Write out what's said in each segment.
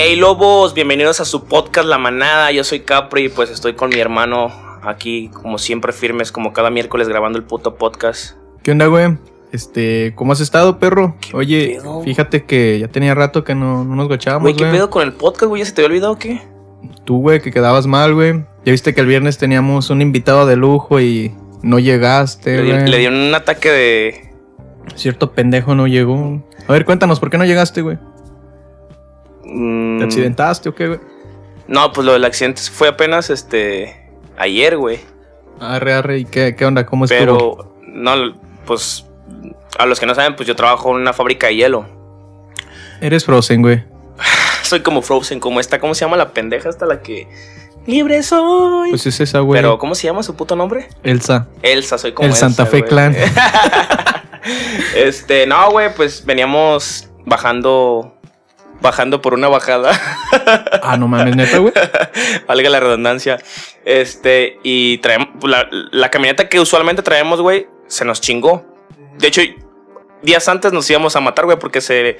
Hey lobos, bienvenidos a su podcast La Manada. Yo soy Capri y pues estoy con mi hermano aquí, como siempre, firmes, como cada miércoles grabando el puto podcast. ¿Qué onda, güey? Este, ¿cómo has estado, perro? Oye, pedo? fíjate que ya tenía rato que no, no nos gochábamos, Güey, ¿qué güey. pedo con el podcast, güey? ¿Ya se te había olvidado o qué? Tú, güey, que quedabas mal, güey. Ya viste que el viernes teníamos un invitado de lujo y no llegaste, Le, güey. le dieron un ataque de. Cierto pendejo no llegó. A ver, cuéntanos, ¿por qué no llegaste, güey? Mm, ¿Te accidentaste o qué, güey? No, pues lo del accidente fue apenas este. Ayer, güey. Arre, arre, ¿y qué, qué onda? ¿Cómo estuvo? Pero, no, pues. A los que no saben, pues yo trabajo en una fábrica de hielo. Eres Frozen, güey. Soy como Frozen, como esta, ¿cómo se llama la pendeja hasta la que. Libre soy. Pues es esa, güey. Pero, ¿cómo se llama su puto nombre? Elsa. Elsa, soy como El Elsa, Santa Fe güey. Clan. este, no, güey, pues veníamos bajando. Bajando por una bajada. Ah, no mames, neta, güey. Valga la redundancia. Este, y traemos. La, la camioneta que usualmente traemos, güey, se nos chingó. De hecho, días antes nos íbamos a matar, güey, porque se.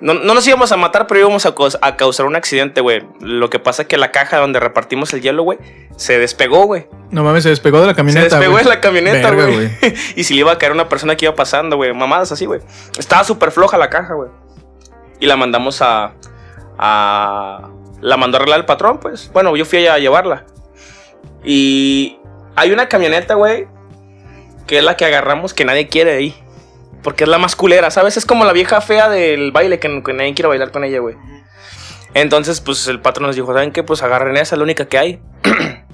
No, no nos íbamos a matar, pero íbamos a, causar un accidente, güey. Lo que pasa es que la caja donde repartimos el hielo, güey, se despegó, güey. No mames, se despegó de la Se camioneta, despegó güey. de la camioneta, güey. y si le iba a caer una persona que iba pasando, güey. Mamadas así, güey. Estaba súper floja la caja, güey. Y la mandamos a. a. La mandó a arreglar el patrón, pues. Bueno, yo fui a llevarla. Y. Hay una camioneta, güey. Que es la que agarramos que nadie quiere ahí. Porque es la más culera, ¿sabes? Es como la vieja fea del baile que, que nadie quiere bailar con ella, güey. Entonces, pues el patrón nos dijo, ¿saben qué? Pues agarren esa, es la única que hay.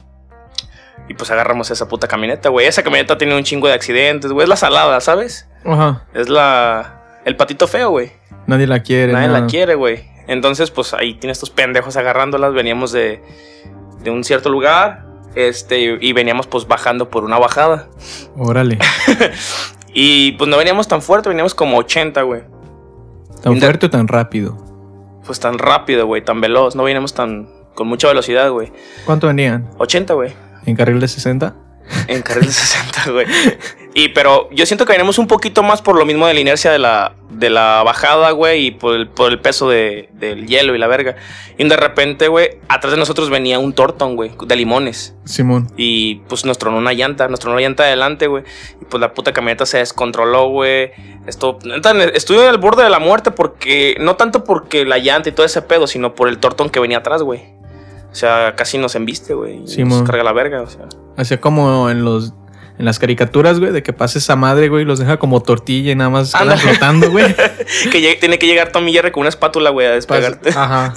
Y pues agarramos esa puta camioneta, güey. Esa camioneta tiene un chingo de accidentes, güey. Es la salada, ¿sabes? Ajá. Es la. El patito feo, güey. Nadie la quiere. Nadie nada. la quiere, güey. Entonces, pues ahí tiene estos pendejos agarrándolas. Veníamos de, de un cierto lugar. Este, y veníamos pues bajando por una bajada. Órale. Y pues no veníamos tan fuerte, veníamos como 80, güey. ¿Tan fuerte o tan rápido? Pues tan rápido, güey, tan veloz. No veníamos tan. con mucha velocidad, güey. ¿Cuánto venían? 80, güey. ¿En carril de 60? En carril de 60, güey. Y pero yo siento que venimos un poquito más por lo mismo de la inercia de la, de la bajada, güey, y por el, por el peso de- del hielo y la verga. Y de repente, güey, atrás de nosotros venía un tortón, güey, de limones. Simón. Y pues nos tronó una llanta, nos tronó la llanta adelante, güey. Y pues la puta camioneta se descontroló, güey. Esto, estuve al borde de la muerte porque, no tanto porque la llanta y todo ese pedo, sino por el tortón que venía atrás, güey. O sea, casi nos embiste, güey. Sí, nos carga la verga, o sea. Hacía como en los en las caricaturas, güey, de que pase esa madre, güey, y los deja como tortilla y nada más quedan flotando, güey. que tiene que llegar Tommy Jerry con una espátula, güey, a despegarte. Ajá.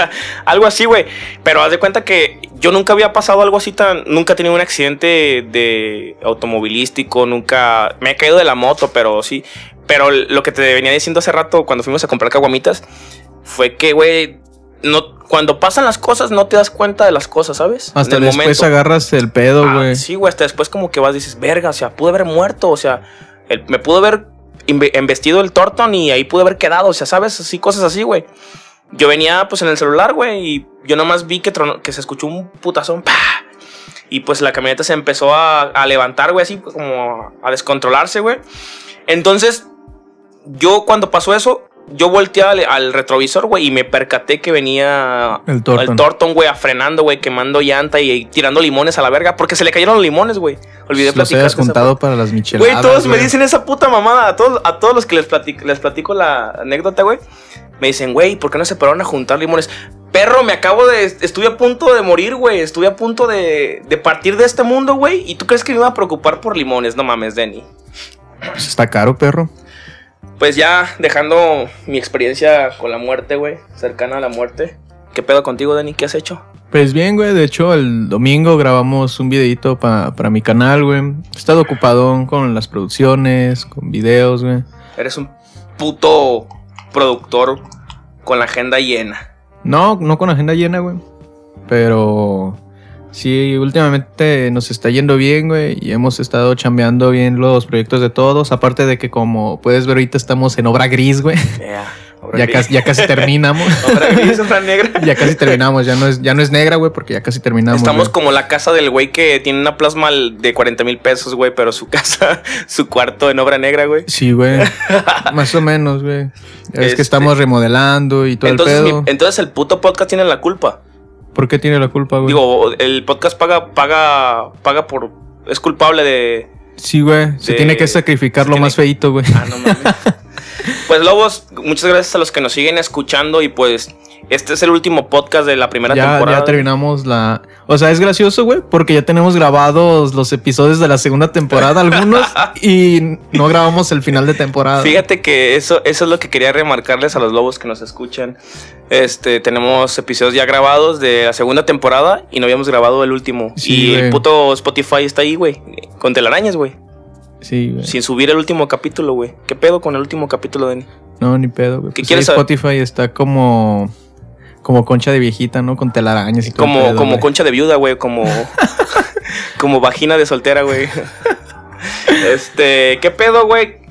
algo así, güey. Pero haz de cuenta que yo nunca había pasado algo así tan. Nunca he tenido un accidente de automovilístico, nunca. Me he caído de la moto, pero sí. Pero lo que te venía diciendo hace rato cuando fuimos a comprar caguamitas fue que, güey. No, cuando pasan las cosas no te das cuenta de las cosas, ¿sabes? Hasta En el después momento. agarras el pedo, Ah, güey. sí, güey, hasta después como que vas y dices, verga, o sea, pude haber muerto, o sea, el- me pudo haber embestido el Torton y ahí pude haber quedado, o sea, ¿sabes? Así, cosas así, güey. Yo venía pues en el celular, güey, y yo nomás vi que, tronó- que se escuchó un putazón, ¡pah! Y pues la camioneta se empezó a, a levantar, güey, así como a descontrolarse, güey. Entonces, yo cuando pasó eso, yo volteé al, al retrovisor, güey, y me percaté que venía El Torton. güey, frenando, güey, quemando llanta y, y tirando limones a la verga, porque se le cayeron los limones, güey. Olvidé Los platicar. hayas juntado para las micheladas. Güey, todos me dicen esa puta mamada. A todos, a todos los que les platico, les platico la anécdota, güey. Me dicen, güey, ¿por qué no se pararon a juntar limones? Perro, me acabo de. Estuve a punto de morir, güey. Estuve a punto de, de partir de este mundo, güey. ¿Y tú crees que me iba a preocupar por limones? No mames, Denny. Pues está caro, perro. Pues ya dejando mi experiencia con la muerte, güey. Cercana a la muerte. ¿Qué pedo contigo, Denny? ¿Qué has hecho? Pues bien, güey. De hecho, el domingo grabamos un videito pa- para mi canal, güey. He estado ocupado con las producciones, con videos, güey. Eres un puto productor con la agenda llena. No, no con agenda llena, güey. Pero sí, últimamente nos está yendo bien, güey. Y hemos estado chambeando bien los proyectos de todos. Aparte de que, como puedes ver, ahorita estamos en obra gris, güey. Yeah. Obra Ya gris. casi, ya casi terminamos. Obra gris, obra negra. ya casi terminamos. Ya no es, ya no es negra, güey, porque ya casi terminamos. Estamos güey. como la casa del güey que tiene una plasma de 40 mil pesos, güey, pero su casa, su cuarto en obra negra, güey. Sí, güey. Más o menos, güey. Este- que estamos remodelando y todo Entonces, el mi- pedo. entonces el puto podcast tiene la culpa. ¿Por qué tiene la culpa, güey? Digo, el podcast paga, paga, paga por. Es culpable de. sí, güey. Se de- tiene que sacrificar lo tiene- más feito, güey. Ah, no mames. pues Lobos, muchas gracias a los que nos siguen escuchando y pues este es el último podcast de la primera Ya, temporada. ya terminamos la. O sea, es gracioso, güey, porque ya tenemos grabados los episodios de la segunda temporada, algunos, y no grabamos el final de temporada. Fíjate que eso, eso es lo que quería remarcarles a los lobos que nos escuchan. Este, tenemos episodios ya grabados de la segunda temporada y no habíamos grabado el último. Sí, y el puto Spotify está ahí, güey. Con telarañas, güey. Sí, güey. Sin subir el último capítulo, güey. ¿Qué pedo con el último capítulo, Dani? No, ni pedo, güey. ¿Qué Pues quieres? Spotify está como. Como concha de viejita, ¿no? Con telarañas y todo Como, pedo, como güey. concha de viuda, güey. Como, como vagina de soltera, güey. Este, ¿qué pedo, güey?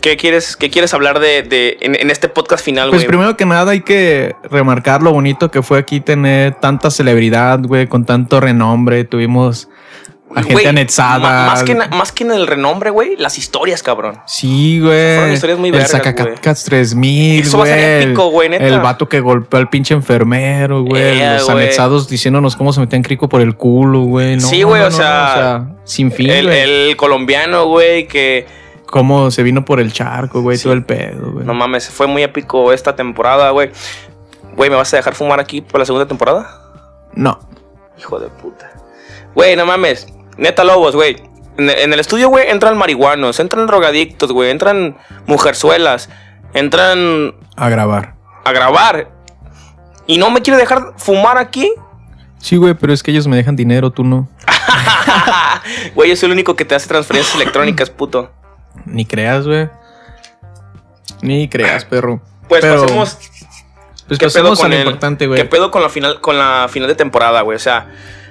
¿Qué quieres, qué quieres hablar de, de en, en este podcast final, güey? Pues primero que nada hay que remarcar lo bonito que fue aquí tener tanta celebridad, güey, con tanto renombre. Tuvimos a gente anexada. Más que, más que en el renombre, güey, las historias, cabrón. Sí, güey. Fueron historias muy El vergas, Zacacatcats 3000, Eso va a ser épico, güey, neta. El vato que golpeó al pinche enfermero, güey. Eh, Los anexados diciéndonos cómo se metían crico por el culo, güey. No, Sí, güey, no, o sea, sin fin, El, el colombiano, güey, que Cómo se vino por el charco, güey, Sí. todo el pedo, güey. no mames, fue muy épico esta temporada, güey. Güey, ¿me vas a dejar fumar aquí por la segunda temporada? No. Hijo de puta. Güey, no mames. Neta lobos, güey. En, en el estudio, güey, entran marihuanos, entran drogadictos, güey, entran mujerzuelas, entran A grabar. a grabar. Y no me quiere dejar fumar aquí. Sí, güey, pero es que ellos me dejan dinero, tú no. Güey, yo soy el único que te hace transferencias electrónicas, puto. Ni creas, güey. Ni creas, perro. Pues Pero, pasemos. Pues ¿Qué pedo con lo el- importante, ¿Qué güey. pedo con la final, con la final de temporada, güey? O sea,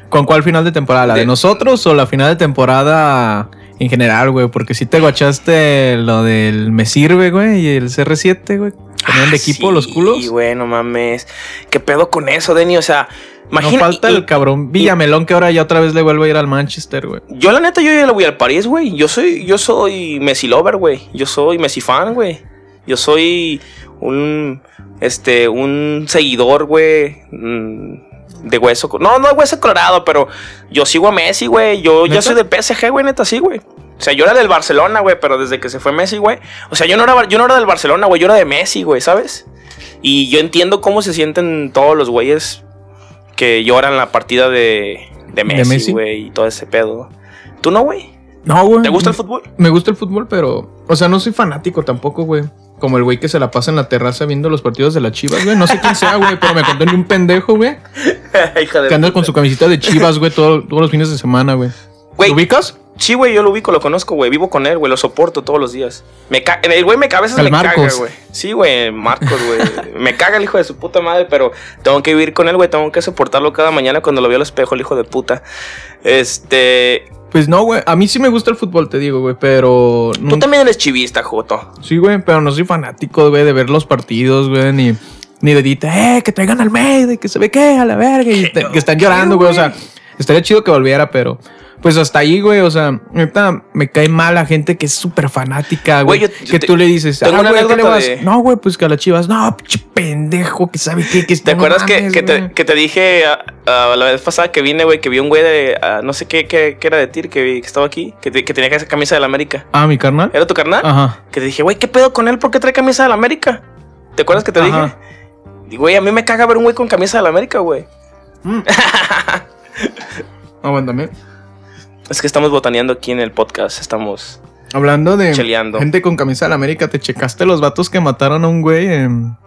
¿Con cuál final de temporada? ¿La de, De- nosotros o la final de temporada en general, güey? Porque si te guachaste lo del Me Sirve, güey, y el CR7, güey. Tenían de ah, equipo sí, los culos. güey, no mames. ¿Qué pedo con eso, Denny? O sea, No imagina. falta y- el cabrón Villamelón que ahora ya otra vez le vuelve a ir al Manchester, güey. Yo la neta, yo ya le voy al París, güey. Yo soy, yo soy Messi lover, güey. Yo soy Messi fan, güey. Yo soy un, este, un seguidor, güey, mm, de hueso, no, no de hueso colorado, pero yo sigo a Messi, güey. Yo, ¿Neta? soy del PSG, güey, neta, sí, güey. O sea, yo era del Barcelona, güey, pero desde que se fue Messi, güey. O sea, yo no era, yo no era del Barcelona, güey, yo era de Messi, güey, ¿sabes? Y yo entiendo cómo se sienten todos los güeyes que lloran la partida de, de Messi? güey, y todo ese pedo. ¿Tú no, güey? No, güey. ¿Te gusta el fútbol? Me gusta el fútbol, pero. O sea, no soy fanático tampoco, güey. Como el güey que se la pasa en la terraza viendo los partidos de las chivas, güey. No sé quién sea, güey, pero me contó ni un pendejo, güey. Que anda con su camisita de chivas, güey, todo- todos los fines de semana, güey. Güey. ¿Lo ubicas? Sí, güey, yo lo ubico, lo conozco, güey. Vivo con él, güey. Lo soporto todos los días. Me ca- El güey me cabeza me caga, Marcos. güey. Sí, güey, Marcos, güey. me caga el hijo de su puta madre, pero tengo que vivir con él, güey. Tengo que soportarlo cada mañana cuando lo veo al espejo, el hijo de puta. Este. Pues no, güey. A mí sí me gusta el fútbol, te digo, güey, pero. Tú también eres chivista, Joto. Sí, güey, pero no soy fanático, güey, de ver los partidos, güey, ni, ni de dita, eh, que traigan al Almeida y que se ve que a la verga y te- que están llorando, güey. O sea, estaría chido que volviera, pero pues hasta ahí, güey. O sea, neta, me cae mal la gente que es súper fanática, güey. Güey, yo- yo Que te- tú le dices, ah, güey, ¿a qué le anécdota vas? de- No, güey, pues que a las chivas, no, pendejo, que sabe qué, que ¿Te no acuerdas que, mames, que te, güey. que te dije ah, ah, la vez pasada que vine, güey, que vi un güey de. ah, no sé qué, qué, qué era de ti, que, que estaba aquí, que, te- que tenía esa camisa de la América? Ah, mi carnal. ¿Era tu carnal? Ajá. Que te dije, güey, ¿qué pedo con él? ¿Por qué trae camisa de la América? ¿Te acuerdas que te Ajá. dije? Y, güey, a mí me caga ver un güey con camisa de la América, güey. Aguántame. Es que estamos botaneando aquí en el podcast. Estamos. Hablando de Cheleando. gente con camisa de la América, ¿te checaste los vatos que mataron a un güey en,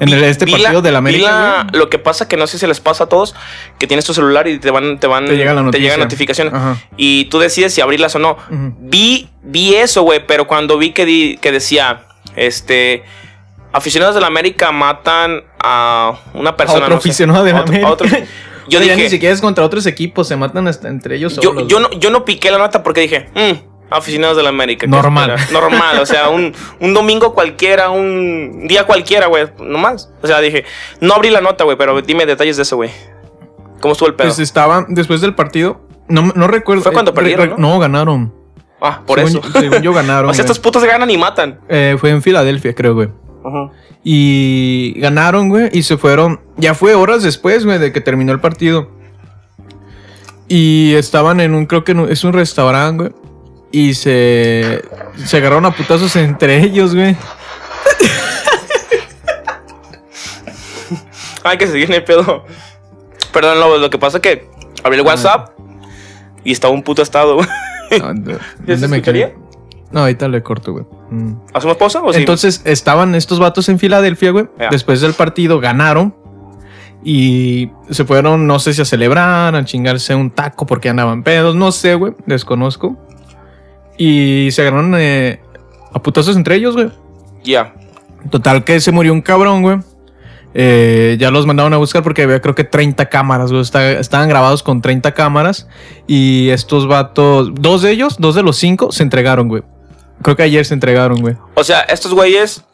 en el, este partido la- de la América, la-? Lo que pasa que no sé si les pasa a todos que tienes tu celular y te van, te van, Te llega la llegan notificaciones Ajá. y tú decides si abrirlas o no. Vi, vi eso, güey, pero cuando vi que, di- que decía, este, aficionados de la América matan a una persona. otro no sé, aficionado de la a otro- América. a otro- yo Oye, dije, ni siquiera es contra otros equipos, se matan hasta entre ellos yo, solos. yo, no, yo no piqué la nota porque dije, "Mm, Aficionados de la América. ¿qué Normal. Normal, o sea, un, un domingo cualquiera, un día cualquiera, güey, nomás. O sea, dije, no abrí la nota, güey, pero dime detalles de eso, güey. ¿Cómo estuvo el pedo? Pues estaban después del partido. No, no recuerdo. Fue cuando eh, perdieron, ¿no? ganaron. ah, por según, eso. según yo ganaron. o sea, estos putos ganan y matan. Eh, fue en Filadelfia, creo, güey. Ajá. Y ganaron, güey, y se fueron. Ya fue horas después, güey, de que terminó el partido. Y estaban en un, creo que en es un restaurante, güey. Y se, se agarraron a putazos entre ellos, güey. Ay, que se viene el pedo. Perdón, lo, lo que pasa es que abrí el WhatsApp y estaba un puto estado, güey. Ah, ¿dó- ¿Ya ¿Dónde me escucharía? No, ahorita le corto, güey. Mm. ¿Hacemos pausa o sí? Entonces estaban estos vatos en Filadelfia, güey. Después del partido ganaron. Y se fueron, no sé si a celebrar, a chingarse un taco porque andaban pedos, no sé, güey, desconozco. Y se agarraron eh, a putazos entre ellos, güey. Ya. Total que se murió un cabrón, güey. Eh, ya los mandaron a buscar porque había creo que 30 cámaras, güey. Está- estaban grabados con 30 cámaras. Y estos vatos, dos de ellos, dos de los cinco, se entregaron, güey. Creo que ayer se entregaron, güey. O sea, estos güeyes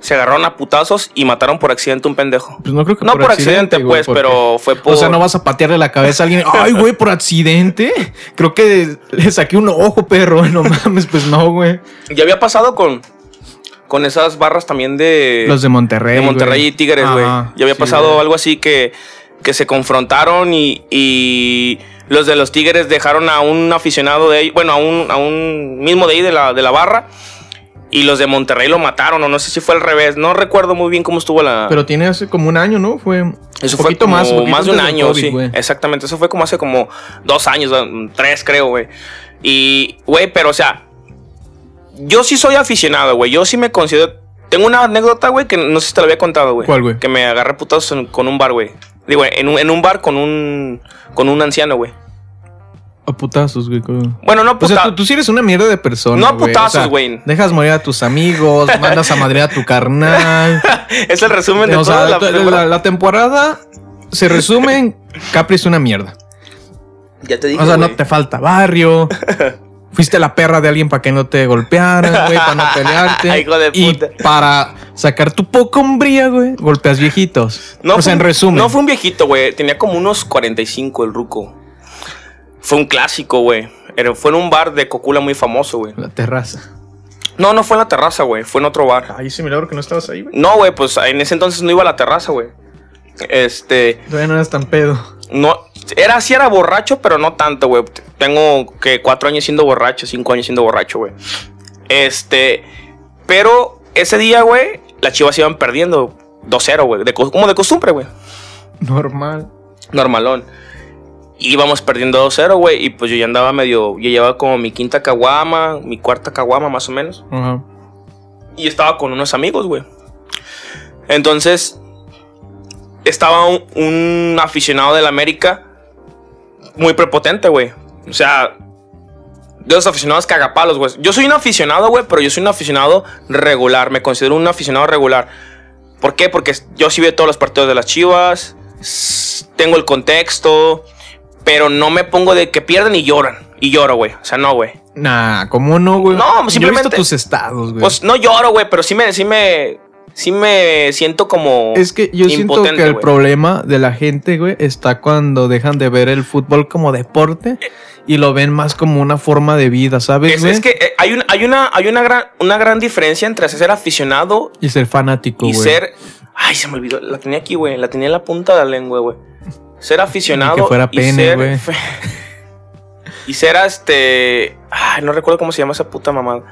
se agarraron a putazos y mataron por accidente un pendejo. Pues no creo que No por, accidente, güey, pues, porque- pero fue por. O sea, no vas a patearle la cabeza a alguien. Ay, güey, por accidente. Creo que le saqué un ojo, perro. No mames, pues no, güey. Ya había pasado con. Con esas barras también de. Los de Monterrey. de Monterrey güey. y Tigres, güey. Ya había sí, pasado güey. algo así que, que se confrontaron y, y los de los Tigres dejaron a un aficionado de ahí, bueno, a un, a un mismo de ahí de la, de la barra. Y los de Monterrey lo mataron, o no sé si fue al revés. No recuerdo muy bien cómo estuvo la. Pero tiene hace como un año, ¿no? Fue. eso un fue poquito como más, poquito más de un año, COVID, sí. Exactamente. Eso fue como hace como dos años, tres, creo, güey. Y, güey, pero o sea, yo sí soy aficionado, güey. Yo sí me considero. Tengo una anécdota, güey, que no sé si te la había contado, güey. ¿Cuál, güey? Que me agarré putazos en- con un bar, güey. Digo, en un, en un bar con un. con un anciano, güey. A putazos, güey. Bueno, no O sea, tú, tú sí eres una mierda de persona. No a güey. putazos, O sea, güey. dejas morir a tus amigos, mandas a madrear a tu carnal. es el resumen de o toda la, la, temporada. la- la temporada se resume en Capri es una mierda. Ya te dije. O sea, no te falta barrio. Fuiste la perra de alguien para que no te golpearan, güey, para no pelearte. Hijo de y para sacar tu poca hombría, güey, golpeas viejitos. No o fue sea, en un- resumen. No fue un viejito, güey. Tenía como unos 45 el ruco. Fue un clásico, güey. Era- Fue en un bar de Cocula muy famoso, güey. La terraza. No, no fue en la terraza, güey. Fue en otro bar. Ay, ese milagro que no estabas ahí, güey. No, güey, pues en ese entonces no iba a la terraza, güey. Este. Todavía no eras tan pedo. No. Era así, era borracho, pero no tanto, güey. Tengo que cuatro años siendo borracho, cinco años siendo borracho, güey. Este. Pero ese día, güey, las chivas iban perdiendo 2-0, güey. de co- como de costumbre, güey. Normal. normalón. Íbamos perdiendo 2-0, güey. Y pues yo ya andaba medio. Yo llevaba como mi quinta caguama, mi cuarta caguama, más o menos. Ajá. Y estaba con unos amigos, güey. Entonces. Estaba un, un aficionado del América. Muy prepotente, güey. O sea. De los aficionados cagapalos, güey. Yo soy un aficionado, güey, pero yo soy un aficionado regular. Me considero un aficionado regular. ¿Por qué? Porque yo sí veo todos los partidos de las chivas. Tengo el contexto. Pero no me pongo de que pierden y lloran. Y lloro, güey. O sea, no, güey. Nah, ¿cómo no, güey? No, Yo he visto simplemente- tus estados, güey. Pues no lloro, güey, pero sí me, sí me, sí me siento como es que yo siento que el problema de la gente, güey, está cuando dejan de ver el fútbol como deporte y lo ven más como una forma de vida, ¿sabes, es, que eh, hay, un- hay una, hay una gran, una gran diferencia entre ser aficionado Y ser fanático, y ser, ay, se me olvidó, la tenía aquí, güey, la tenía en la punta de la lengua, güey. Ser aficionado Ni que fuera y pene, ser- güey. y ser este, ay, no recuerdo cómo se llama esa puta mamada.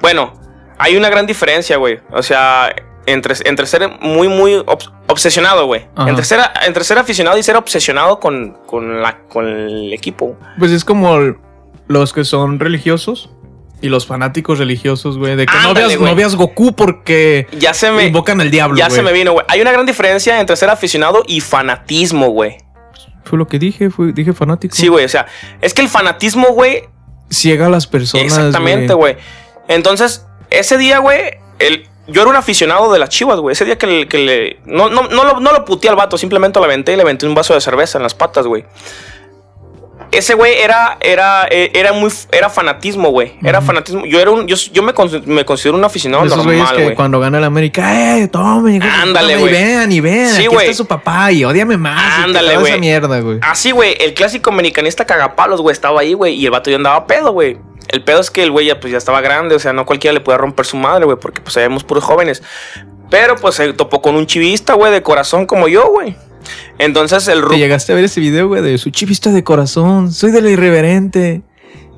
Bueno, hay una gran diferencia, güey. O sea, entre, entre ser muy, muy obs- obsesionado, güey. Entre ser, entre ser aficionado y ser obsesionado con, con, la, con el equipo. Pues es como los que son religiosos y los fanáticos religiosos, güey. De que no, veas, no veas Goku porque Ya se me, invocan al diablo, ya se me vino, güey. Hay una gran diferencia entre ser aficionado y fanatismo, güey. Fue lo que dije, fue, dije fanático. Sí, güey. O sea, es que el fanatismo, güey, Ciega a las personas, Exactamente, güey. Entonces, ese día, güey, el- yo era un aficionado de las chivas, güey. Ese día que, le- que le. No, no, no, lo, no lo puteé al vato, simplemente lo aventé y le aventé un vaso de cerveza en las patas, güey. ese güey era, era, eh, era muy, era fanatismo, güey. Era fanatismo. Yo era un, yo, yo me, me considero un aficionado esos normal, que güey. cuando gana el América, ¡eh, tome! hijo de su Ándale, güey. Y vean, y vean, Sí, aquí güey. está su papá y odiame más. que Ándale, güey. Así, güey, el clásico americanista cagapalos, güey, estaba ahí, güey, y el vato ya andaba pedo, güey. El pedo es que el güey ya, pues, ya estaba grande, o sea, no cualquiera le podía romper su madre, güey, porque pues éramos puros jóvenes. Pero pues se topó con un chivista, güey, de corazón como yo, güey. Entonces el ¿Te llegaste a ver ese video, güey, de su chivista de corazón? Soy de la irreverente.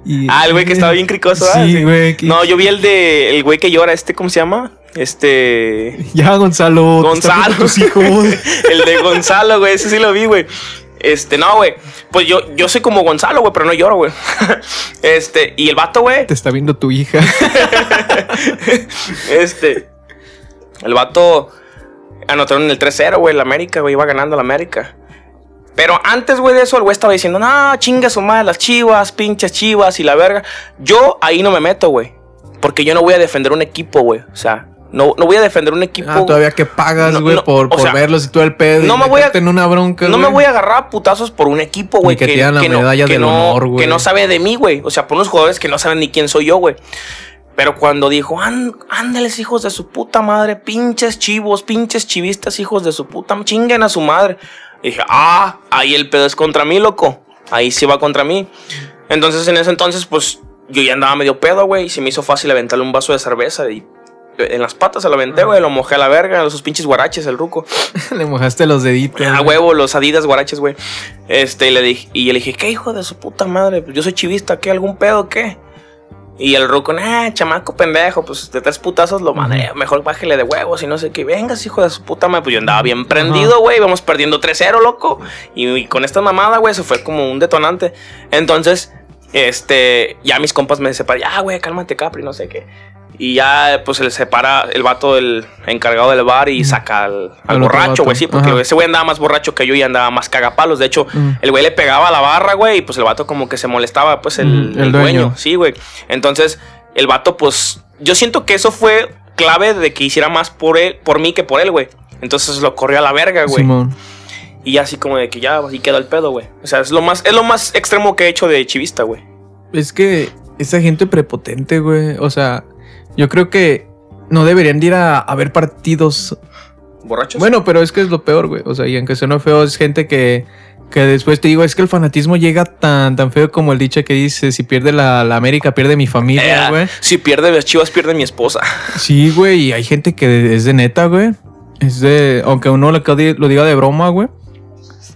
Y, Ah, el güey que estaba bien cricoso, ¿verdad? Sí, güey. que- No, yo vi el de. El güey que llora, este, ¿cómo se llama? Este. Ya, Gonzalo. Gonzalo. tus hijos. el de Gonzalo, güey. Ese sí lo vi, güey. Este, no, güey. Pues yo, yo soy como Gonzalo, güey, pero no lloro, güey. Este, y el vato, güey. Te está viendo tu hija. Este. El vato anotaron el 3-0, güey, el América, güey, iba ganando el América. Pero antes, güey, de eso, el güey estaba diciendo, no, chinga su madre, las chivas, pinches chivas y la verga. Yo ahí no me meto, güey. Porque yo no voy a defender un equipo, güey. O sea, no, no voy a defender un equipo. Ah, todavía que pagas, güey, no, por, por sea, verlos y todo el pedo. no y me voy a- en una bronca, No me voy a agarrar a putazos por un equipo, güey. Que digan la no, medalla que del no- honor, güey. Que no sabe de mí, güey. O sea, por unos jugadores que no saben ni quién soy yo, güey. Pero cuando dijo, "Án- ándales, hijos de su puta madre, pinches chivos, pinches chivistas, hijos de su puta, chinguen a su madre. dije, ah, ahí el pedo es contra mí, loco. Ahí sí va contra mí. Entonces, en ese entonces, pues, yo ya andaba medio pedo, güey. Y se me hizo fácil aventarle un vaso de cerveza y en las patas se lo aventé, güey. Lo mojé a la verga, esos pinches guaraches, el ruco. Le mojaste los deditos. A huevo, los Adidas guaraches, güey. Este, y le dije, y le dije, ¿qué hijo de su puta madre? Pues yo soy chivista, ¿qué? ¿Algún pedo, qué? Y el ruco, eh, chamaco pendejo, pues de tres putazos lo madre, mejor bájele de huevos y no sé qué. Vengas, hijo de su puta madre. Pues yo andaba bien prendido, güey. Íbamos perdiendo 3-0, loco. Y, y con esta mamada, güey, se fue como un detonante. Entonces, este, ya mis compas me separan, ya, güey, cálmate, Capri, no sé qué. Y ya, pues, se le separa el vato del encargado del bar y saca al, borracho, güey, sí, porque Ajá. ese güey andaba más borracho que yo y andaba más cagapalos. De hecho, Mm. el güey le pegaba a la barra, güey, y pues el vato como que se molestaba, pues el, Mm, el el dueño. dueño. Sí, güey. Entonces, el vato, pues, yo siento que eso fue clave de que hiciera más por él, por mí que por él, güey. Entonces lo corrió a la verga, güey. Y así como de que ya así quedó el pedo, güey. O sea, es lo más, es lo más extremo que he hecho de chivista, güey. Es que esa gente prepotente, güey. O sea, yo creo que no deberían de ir a, a ver partidos. ¿Borrachos? Bueno, pero es que es lo peor, güey. O sea, y aunque suene feo, es gente que, que después te digo, es que el fanatismo llega tan, tan feo como el dicho que dice: si pierde la, la América, pierde mi familia, Eh, güey. si pierde las chivas, pierde mi esposa. Sí, güey, y hay gente que es de neta, güey. Es de. Aunque uno lo, lo diga de broma, güey.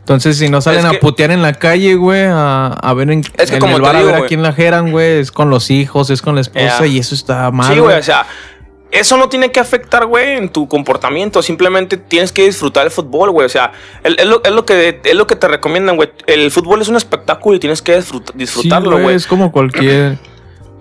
Entonces, si no salen Es a putear en la calle, güey, a, a ver en, Es que en como el bar a ver a quién la jeran, güey, es con los hijos, es con la esposa, y eso está mal. sí, güey, o sea, eso no tiene que afectar, güey, en tu comportamiento. Simplemente tienes que disfrutar el fútbol, güey. O sea, es, lo, que, es lo que te recomiendan, güey. El fútbol es un espectáculo y tienes que disfrut- Sí, disfrutarlo, güey, güey. es como cualquier.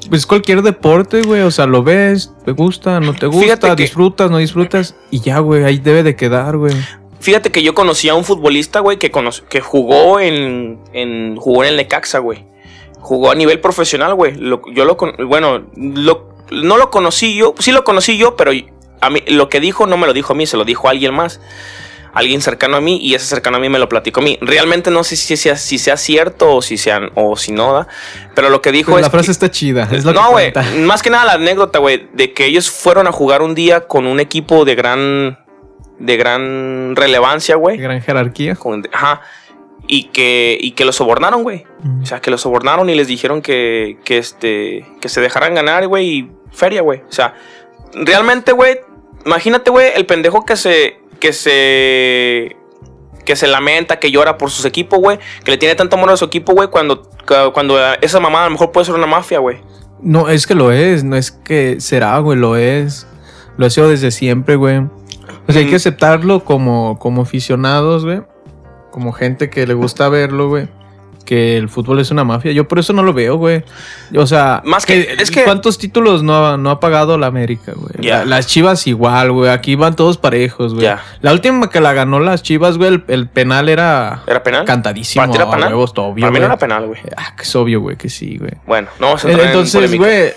Pues cualquier deporte, güey. O sea, lo ves, te gusta, no te gusta, Fíjate que- disfrutas, no disfrutas. Y ya, güey, ahí debe de quedar, güey. Fíjate que yo conocí a un futbolista, güey, que, que jugó en, en jugó en el Necaxa, güey. Jugó a nivel profesional, güey. Lo- yo lo bueno, lo- no lo conocí yo, sí lo conocí yo, pero a mí lo que dijo no me lo dijo a mí, se lo dijo a alguien más. Alguien cercano a mí y ese cercano a mí me lo platicó a mí. Realmente no sé si sea, si sea cierto o si sea o si no da, pero lo que dijo Pero es la frase que- está chida. Es lo no, güey. Más que nada la anécdota, güey, de que ellos fueron a jugar un día con un equipo de gran, de gran relevancia, güey. Gran jerarquía. Con- Ajá. Y que, y que lo sobornaron, güey. Mm. O sea, que lo sobornaron y les dijeron que, que, este, que se dejaran ganar, güey, y feria, güey. O sea, realmente, güey, imagínate, güey, el pendejo que se, que se, que se lamenta, que llora por sus equipos, güey, que le tiene tanto amor a su equipo, güey, cuando, cuando esa mamá a lo mejor puede ser una mafia, güey. No, es que lo es, no es que será, güey, lo es. Lo ha sido desde siempre, güey. O sea, hay Mm. que aceptarlo como, como aficionados, güey. Como gente que le gusta verlo, güey. Que el fútbol es una mafia. Yo por eso no lo veo, güey. O sea, Más que- es que- ¿cuántos títulos no ha, no ha pagado la América, güey? La- las Chivas igual, güey. Aquí van todos parejos, güey. Ya. La última que la ganó las Chivas, güey, el, el penal era ¿Era penal? cantadísimo. ¿Para ti era a penal? huevos, obvio, Para mí no era penal, güey. Ah, que es obvio, güey, que sí, güey. Bueno, no vamos a entrar en Entonces, polémica. güey,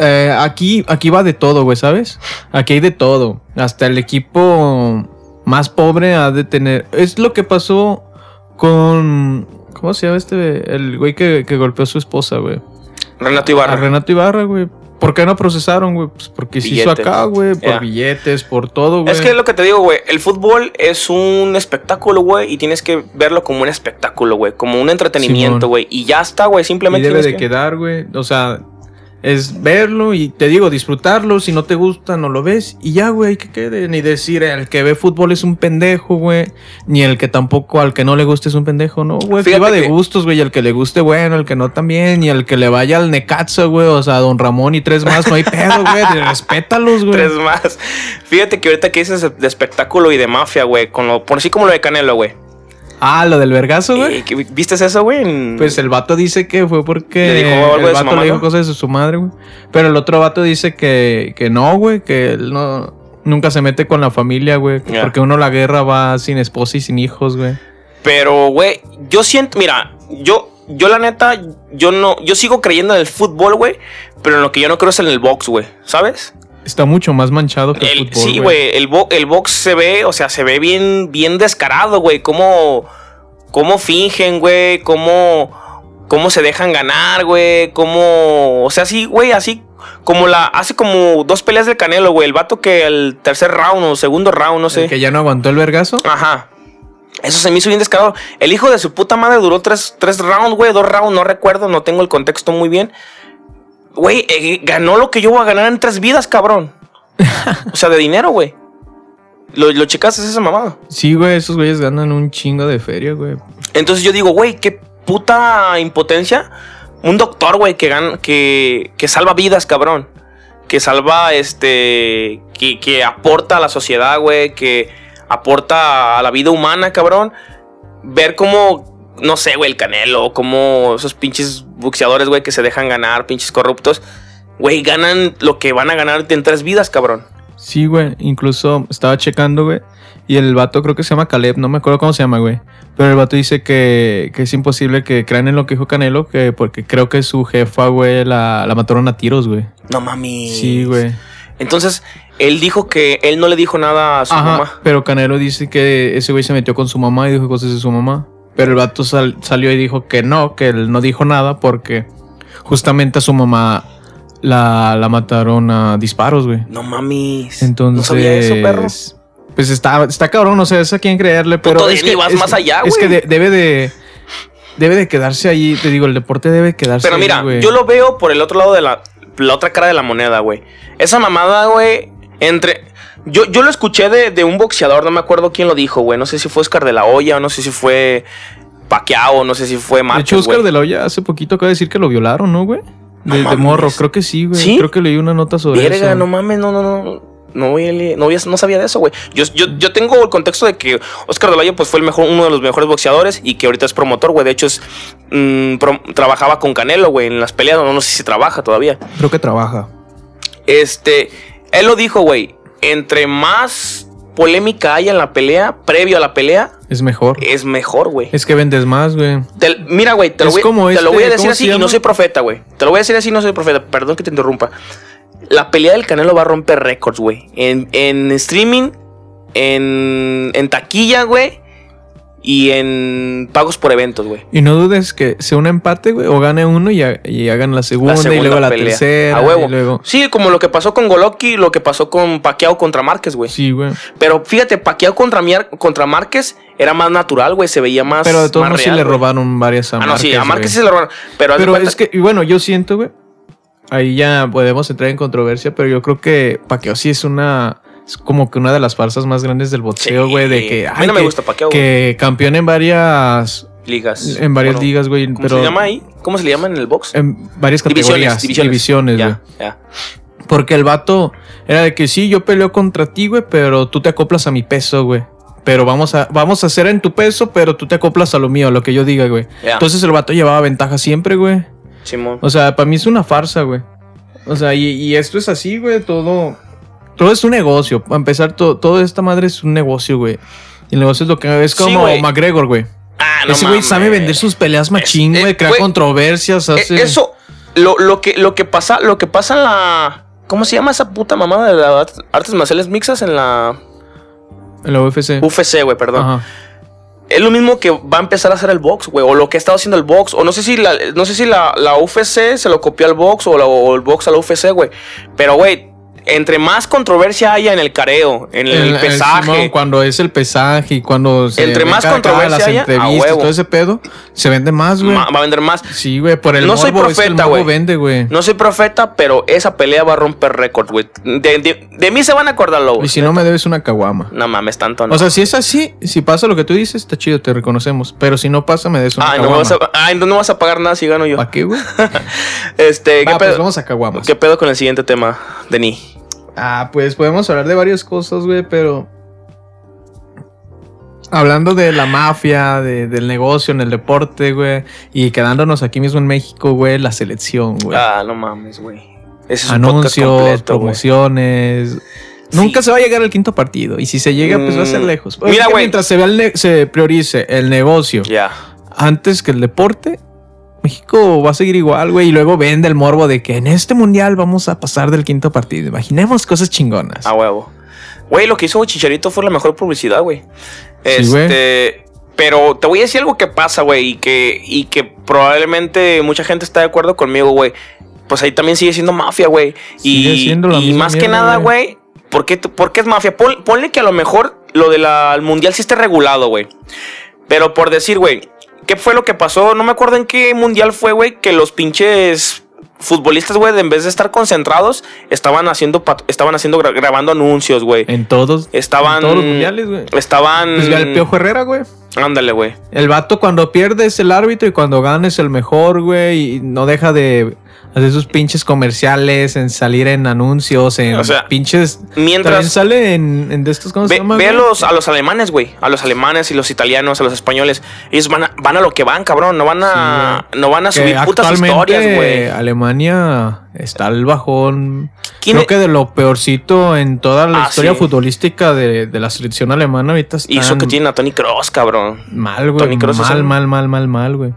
eh, aquí, aquí va de todo, güey, ¿sabes? Aquí hay de todo. Hasta el equipo más pobre ha de tener. Es lo que pasó con, ¿Cómo se llama este? El güey que, que golpeó a su esposa, güey. Renato Ibarra. A Renato Ibarra, güey. ¿Por qué no procesaron, güey? Pues porque se hizo acá, güey. Por billetes, por todo, güey. Es que es lo que te digo, güey. El fútbol es un espectáculo, güey. Y tienes que verlo como un espectáculo, güey. Como un entretenimiento, güey. Y ya está, güey. Y Simplemente. debe de que- quedar, güey. O sea, es verlo y te digo, disfrutarlo. Si no te gusta, no lo ves. Y ya, güey, que quede. Ni decir el que ve fútbol es un pendejo, güey. Ni el que tampoco al que no le guste es un pendejo, no, güey. Viva de que- gustos, güey. El que le guste, bueno. El que no también. Y el que le vaya al Necaxa, güey. O sea, Don Ramón y tres más. No hay pedo, güey. Respétalos, güey. Tres más. Fíjate que ahorita que dices de espectáculo y de mafia, güey. Con lo, por así como lo de Canelo, güey. Ah, lo del vergazo, güey. Eh, ¿que- ¿Viste eso, güey? En- Pues el vato dice que fue porque ¿Le dijo algo el de su vato mamá, le dijo no? cosas de su madre, güey. Pero el otro vato dice que, que no, güey, que él no nunca se mete con la familia, güey. Porque uno la guerra va sin esposa y sin hijos, güey. Pero, güey, yo siento, mira, yo, yo la neta, yo no, yo sigo creyendo en el fútbol, güey, pero en lo que yo no creo es en el box, güey, ¿sabes? Está mucho más manchado que el, El- fútbol, sí, güey, el, bo- el box se ve, o sea, se ve bien, bien descarado, güey, cómo, cómo fingen, güey, cómo, cómo se dejan ganar, güey, cómo, o sea, sí, güey, así como la, hace como dos peleas del Canelo, güey, el vato que el tercer round o segundo round, no sé. El que ya no aguantó el vergazo. Ajá. Eso se me hizo bien descarado. El hijo de su puta madre duró tres, tres rounds, güey. Dos rounds, no recuerdo, no tengo el contexto muy bien. Güey, eh, ganó lo que yo voy a ganar en tres vidas, cabrón. o sea, de dinero, güey. Lo, lo checaste esa mamada. Sí, güey, esos güeyes ganan un chingo de feria, güey. Entonces yo digo, güey, qué puta impotencia. Un doctor, güey, que, gan- que, que salva vidas, cabrón. Que salva, este, que, que aporta a la sociedad, güey, que aporta a la vida humana, cabrón. Ver cómo, no sé, güey, el canelo, como esos pinches boxeadores, güey, que se dejan ganar, pinches corruptos. Güey, ganan lo que van a ganar en tres vidas, cabrón. Sí, güey. Incluso estaba checando, güey. Y el vato creo que se llama Caleb, no me acuerdo cómo se llama, güey. Pero el vato dice que, que es imposible que crean en lo que dijo Canelo, que porque creo que su jefa, güey, la, la mataron a tiros, güey. No mami. Sí, güey. Entonces, él dijo que él no le dijo nada a su Ajá, mamá. pero Canelo dice que ese güey se metió con su mamá y dijo cosas de su mamá. Pero el vato sal- salió y dijo que no, que él no dijo nada porque justamente a su mamá la, la mataron a disparos, güey. No mames. Entonces, no sabía eso, perro. pues está, está cabrón, no sé es a quién creerle, pero es que, vas es más allá, Es que güey. de- debe de debe de quedarse ahí, te digo, el deporte debe quedarse Pero mira, güey. yo lo veo por el otro lado de la, la otra cara de la moneda, güey. Esa mamada, güey, entre... Yo, yo lo escuché de, de un boxeador, no me acuerdo quién lo dijo, güey. No sé si fue Oscar de la Hoya o no sé si fue Pacquiao, no sé si fue De Márquez, hecho, Oscar güey. de la Hoya hace poquito acaba de decir que lo violaron, ¿no, güey? No De, de morro, creo que sí, güey. ¿Sí? Creo que leí una nota sobre Verga, eso. no mames, no, no, no. No, no, no sabía de eso, güey. Yo, yo, yo tengo el contexto de que Oscar de la Hoya pues, fue el mejor, uno de los mejores boxeadores y que ahorita es promotor, güey. De hecho, es, mm, pro- trabajaba con Canelo, güey, en las peleas. No, no sé si trabaja todavía. Creo que trabaja. Este, él lo dijo, güey. Entre más polémica haya en la pelea, previo a la pelea, Es mejor. es mejor, güey. Es que vendes más, güey. Mira, güey, te, lo voy, como te lo este, voy a decir ¿cómo así y no soy profeta, güey. Te lo voy a decir así y no soy profeta. Perdón que te interrumpa. La pelea del Canelo va a romper récords, güey. En, en streaming, en, en taquilla, güey. Y en pagos por eventos, güey. Y no dudes que sea un empate, güey, o gane uno y, ha- y hagan la segunda, La y luego la pelea. tercera. A huevo. Y luego... Sí, como lo que pasó con Goloki, lo que pasó con Pacquiao contra Márquez, güey. Sí, güey. Pero fíjate, Pacquiao contra, contra Márquez era más natural, güey. Se veía más. Pero de todos modos sí le robaron varias a Ah, no, sí, a Márquez, güey. se le robaron. Pero, Pero es que, y bueno, yo siento, güey. Ahí ya podemos entrar en controversia, pero yo creo que Pacquiao sí es una. Es como que una de las farsas más grandes del boxeo, Sí. güey. De que. A mí no me que- gusta Pacquiao, güey. Que campeón en varias. ligas. En varias Bueno, ligas, güey. ¿Cómo Pero se llama ahí? ¿Cómo se le llama en el box? En varias categorías. Divisiones, güey. ya, ya. Porque el vato era de que sí, yo peleo contra ti, güey, pero tú te acoplas a mi peso, güey. Pero vamos a, vamos a hacer en tu peso, pero tú te acoplas a lo mío, a lo que yo diga, güey. Entonces el vato llevaba ventaja siempre, güey. Simón. O sea, para mí es una farsa, güey. O sea, y, y esto es así, güey, todo. Todo es un negocio. Para empezar, to- toda esta madre es un negocio, güey. Y el negocio es lo que es como. McGregor, güey. Ah, no Ese güey sabe vender sus peleas machín, Es- güey, eh, crea güey, controversias, Eh, hace. Eso, lo, lo, que, lo que pasa, lo que pasa en la. ¿Cómo se llama esa puta mamada de las artes marciales mixtas en la En la UFC. UFC, güey, perdón? Ajá. es lo mismo que va a empezar a hacer el box, güey. O lo que ha estado haciendo el box. O no sé si la, no sé si la, la UFC se lo copió al box o, la- o el box a la UFC, güey. Pero, güey, entre más controversia haya en el careo, en el, El- el pesaje. Cuando es el pesaje y cuando se Entre más controversia las haya, a entrevistas, huevo. todo ese pedo, se vende más, güey. va a vender más. Sí, güey, por el No soy morbo, es que el profeta, güey. vende, güey. No soy profeta, pero esa pelea va a romper récord, güey. De, de- de mí se van a acordar, lobo. Y si no me debes una caguama. No mames, tanto no. O sea, si es así, si pasa lo que tú dices, está chido, te reconocemos. Pero si no pasa, me debes una no, caguama. vas a, ay, no, no vas a pagar nada si gano yo. ¿Para qué, güey? Este, ¿qué, Va, pues pedo, vamos a caguamas. ¿qué pedo con el siguiente tema, Denis? Ah, pues podemos hablar de varias cosas, güey, pero. Hablando de la mafia, de- del negocio en el deporte, güey. Y quedándonos aquí mismo en México, güey, la selección, güey. Ah, no mames, güey. Ese es Anuncios, completo, promociones. Nunca se va a llegar al quinto partido. Y si se llega, pues va a ser Mm, lejos. mira, güey. Mientras se, vea el se priorice el negocio Ya. antes que el deporte, México va a seguir igual, güey. Y luego vende el morbo de que en este mundial vamos a pasar del quinto partido. Imaginemos cosas chingonas. A huevo. Güey, lo que hizo Chicharito fue la mejor publicidad, güey. Sí. Este. Pero te voy a decir algo que pasa, güey, y que, y que probablemente mucha gente está de acuerdo conmigo, güey. Pues ahí también sigue siendo mafia, güey. Sigue Y, siendo la y más que nada, güey. ¿por qué, por qué es mafia? Pon- ponle que a lo mejor lo del mundial sí esté regulado, güey. Pero por decir, güey, ¿qué fue lo que pasó? No me acuerdo en qué mundial fue, güey, que los pinches futbolistas, güey, en vez de estar concentrados, estaban haciendo, estaban haciendo, gra- grabando anuncios, güey. En todos. Estaban. en todos los mundiales, güey. Estaban. Pues ve al Piojo Herrera, güey. Ándale, güey. El vato cuando pierde es el árbitro y cuando gana es el mejor, güey. Y no deja de hacer sus pinches comerciales, en salir en anuncios, en O sea, pinches. También Mientras. sale en, en de estos, ¿cómo se Ve, llama? ve a los, a los alemanes, güey. A los alemanes y los italianos, a los españoles. Ellos van a, van a lo que van, cabrón. No van a, no van a subir putas historias, güey. Alemania está al bajón. ¿Quién Creo es- que de lo peorcito en toda la Ah, historia sí. futbolística de, de la selección alemana ahorita está Y eso que tienen a Tony Cross, cabrón. mal, güey. Toni Kroos es Mal, el- mal, mal, mal, mal, güey.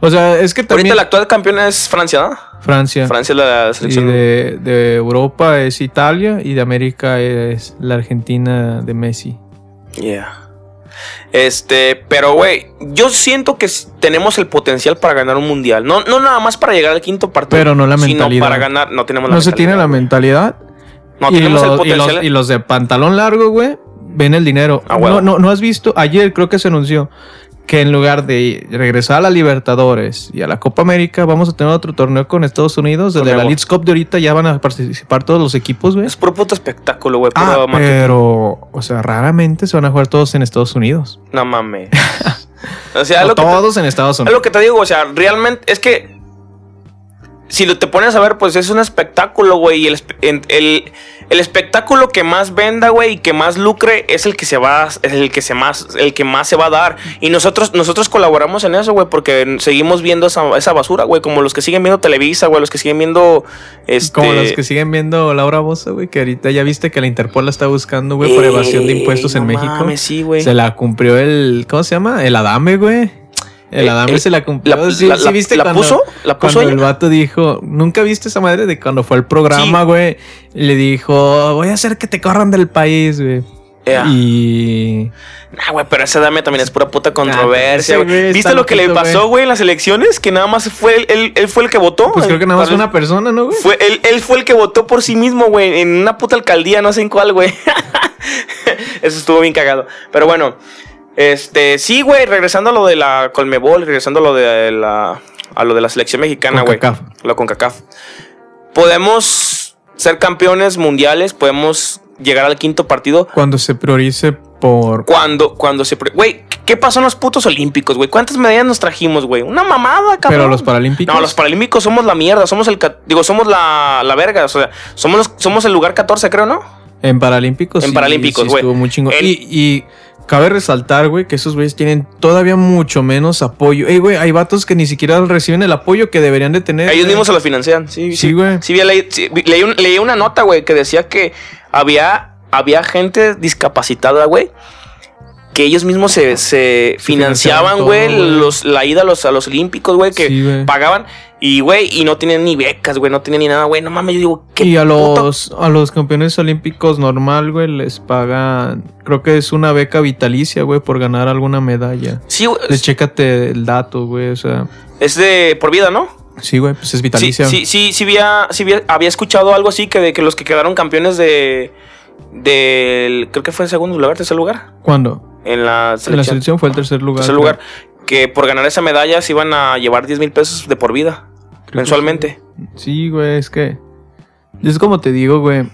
O sea, es que también Ahorita la actual campeona es Francia, ¿no? Francia. Francia es la Y selección. de, de Europa es Italia y de América es la Argentina de Messi. Yeah. Este, pero güey, yo siento que tenemos el potencial para ganar un mundial. No, no nada más para llegar al quinto partido. Pero no la Sino mentalidad. para ganar, no tenemos la No se tiene la mentalidad. No y, tenemos el los, y, potencial. los, y los de pantalón largo, güey, ven el dinero. Ah, no, no has visto, ayer creo que se anunció que en lugar de regresar a la Libertadores y a la Copa América, vamos a tener otro torneo con Estados Unidos. Desde la. Leeds Cup de ahorita ya van a participar todos los equipos, güey. Es puro puto espectáculo, güey. Ah, pero, o sea, raramente se van a jugar todos en Estados Unidos. No mames. o sea, lo te- todos en Estados Es Unidos. lo que te digo, o sea, realmente es que si lo te pones a ver, pues es un espectáculo, güey. Y el, el, el espectáculo que más venda, güey, y que más lucre es el que se va, es el que se más, el que más se va a dar. Y nosotros, nosotros colaboramos en eso, güey, porque seguimos viendo esa, esa basura, güey, como los que siguen viendo Televisa, güey, los que siguen viendo este. Como los que siguen viendo Laura Bosa, güey, que ahorita ya viste que la Interpol la está buscando, güey, por evasión de impuestos en no México. mames, sí, güey. Se la cumplió el, ¿cómo se llama? El Adame, güey. El Eh, Adame el- se la cumplió. la- ¿Sí, la- sí la- viste la cuando, puso? ¿La puso cuando ella? el vato dijo, ¿nunca viste esa madre de cuando fue el programa, güey? Le dijo, voy a hacer que te corran del país, güey. Yeah. Y... Nah, güey, pero ese dame también es pura puta controversia, güey. ¿Viste lo que le pasó, güey. en las elecciones? Que nada más fue él, él, él fue el que votó. Pues creo que nada más fue una persona, ¿no, güey? Fue, él, él fue el que votó por sí mismo, güey, en una puta alcaldía, no sé en cuál, güey. Eso estuvo bien cagado. Pero bueno, este, sí, güey, regresando a lo de la Colmebol, regresando a lo de la, a lo de la selección mexicana, güey. CONCACAF. La CONCACAF. Podemos ser campeones mundiales, podemos llegar al quinto partido Cuando se priorice por... cuando, cuando se... Güey, ¿qué pasó en los putos olímpicos, güey? ¿Cuántas medallas nos trajimos, güey? Una mamada, cabrón. Pero los paralímpicos... No, los paralímpicos somos la mierda, somos el... Digo, somos la, la verga, o sea, somos, los- somos el lugar 14, creo, ¿no? En Paralímpicos. En sí, Paralímpicos, sí güey. estuvo muy chingón. El- Y, y cabe resaltar, güey, que esos güeyes tienen todavía mucho menos apoyo. Ey, güey, hay vatos que ni siquiera reciben el apoyo que deberían de tener. Ellos mismos se lo financian, sí. Sí, güey. Sí, vi- leí, sí, leí, un- leí una nota, güey, que decía que había, había gente discapacitada, güey, que ellos mismos se, se financiaban, güey, los- la ida a los, a los olímpicos, güey, que Sí, pagaban. Y, güey, y no tenían ni becas, güey, no tenían ni nada, güey. No mames, yo digo, ¿qué Y a puto- los, a los campeones olímpicos normal, güey, les pagan, creo que es una beca vitalicia, güey, por ganar alguna medalla. Sí, güey, Les chécate el dato, güey, o sea, es de por vida, ¿no? sí, güey, pues es vitalicia. sí, sí, sí, había, sí había, había escuchado algo así que de que los que quedaron campeones de. del creo que fue el segundo lugar, tercer lugar. ¿Cuándo? En la En la selección. selección fue el tercer lugar. tercer creo. lugar. Que por ganar esa medalla se iban a llevar 10 mil pesos de por vida. Creo mensualmente. Sí, güey, es que. Es como te digo, güey.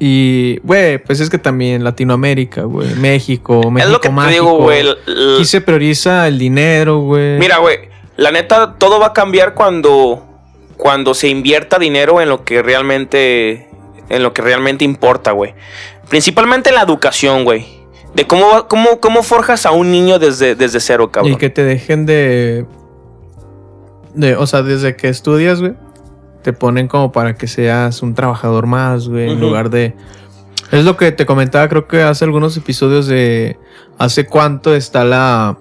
Y, güey, pues es que también Latinoamérica, güey. México, México es lo que te digo, güey. Aquí se prioriza el dinero, güey. Mira, güey, la neta, todo va a cambiar cuando, cuando se invierta dinero en lo que realmente, en lo que realmente importa, güey. Principalmente en la educación, güey. De cómo, cómo, cómo forjas a un niño desde, desde cero, cabrón. Y que te dejen de. de o sea, desde que estudias, güey. Te ponen como para que seas un trabajador más, güey. En lugar de. Es lo que te comentaba, creo que hace algunos episodios de. Hace cuánto está la.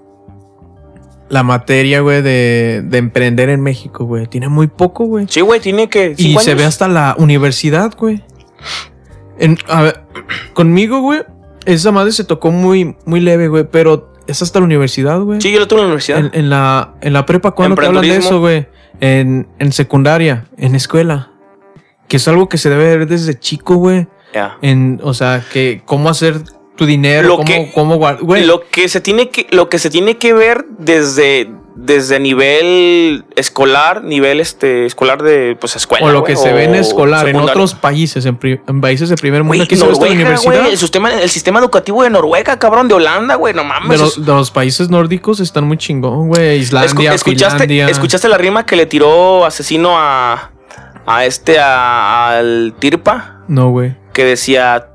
La materia, güey, de, de emprender en México, güey. Tiene muy poco, güey. Sí, güey, tiene que. Y se ve hasta la universidad, güey. En- a ver, conmigo, güey, esa madre se tocó muy, muy leve, güey, pero es hasta la universidad, güey. Sí, yo lo tuve en la universidad. En, en la, en la prepa, ¿cuándo te hablan de eso, güey? En, en secundaria, en escuela. Que es algo que se debe ver desde chico, güey. En, o sea, que cómo hacer tu dinero, Lo cómo, que- cómo güey. Lo que se tiene que, lo que se tiene que ver desde, desde nivel escolar, nivel este, escolar de pues escuela. o lo güey, que se ve en escolar, en otros países, en, países de primer mundo. Güey, Aquí se ve Noruega, universidad. güey, el sistema, el sistema educativo de Noruega, cabrón, de Holanda, güey, no De mames. los, de los países nórdicos están muy chingón, güey. Escu- Islandia, escuchaste, Finlandia. escuchaste la rima que le tiró asesino a, a este, a- al Tirpa, No, güey. que decía,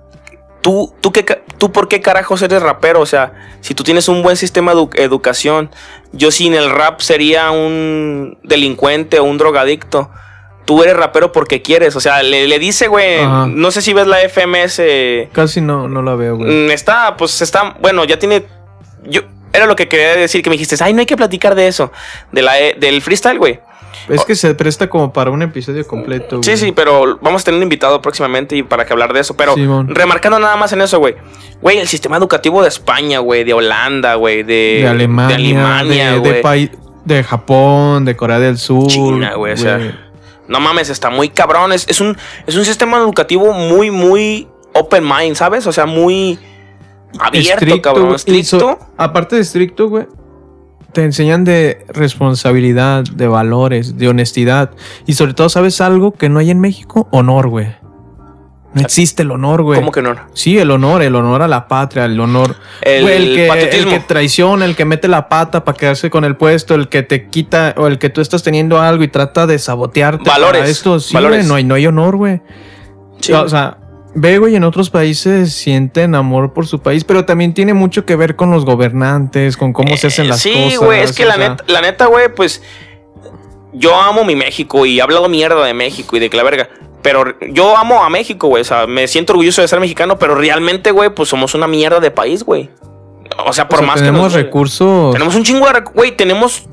¿tú, tú, qué, ¿tú por qué carajos eres rapero? O sea, si tú tienes un buen sistema de edu- educación, yo sin el rap sería un delincuente o un drogadicto. Tú eres rapero porque quieres. O sea, le, le dice, güey, Ajá. no sé si ves la FMS. Casi no, no la veo, güey. Mm, Está, pues está, bueno, ya tiene. Yo, era lo que quería decir que me dijiste, ay, no hay que platicar de eso, de la, e- del freestyle, güey. Es que se presta como para un episodio completo, güey. Sí, sí, pero vamos a tener un invitado próximamente y para que hablar de eso. Pero Simón. remarcando nada más en eso, güey. Güey, el sistema educativo de España, güey, de Holanda, güey, de, De Alemania, de Alemania, de, de, güey. pai- de Japón, de Corea del Sur. China, güey, o sea. No mames, está muy cabrón. Es, es un, es un sistema educativo muy, muy open mind, ¿sabes? O sea, muy abierto, cabrón. güey. Y Estricto. so- aparte de estricto, güey, te enseñan de responsabilidad, de valores, de honestidad. Y sobre todo, ¿sabes algo que no hay en México? Honor, güey. No existe el honor, güey. ¿Cómo que no? Sí, el honor, el honor a la patria, el honor. El Güey, el, que, el que traiciona, el que mete la pata para quedarse con el puesto, el que te quita o el que tú estás teniendo algo y trata de sabotearte. Valores, para Esto, sí, valores. güey, no hay, no hay honor, güey. Sí. O sea, ve, güey, en otros países sienten amor por su país, pero también tiene mucho que ver con los gobernantes, con cómo se hacen Eh, las sí, cosas. güey, es que la sea, neta, la neta, güey, pues yo amo mi México y he hablado mierda de México y de que la verga. Pero yo amo a México, güey. O sea, me siento orgulloso de ser mexicano, pero realmente, güey, pues somos una mierda de país, güey. O sea, o por sea, más tenemos que nos- recursos. Tenemos un chingo de rec- güey, tenemos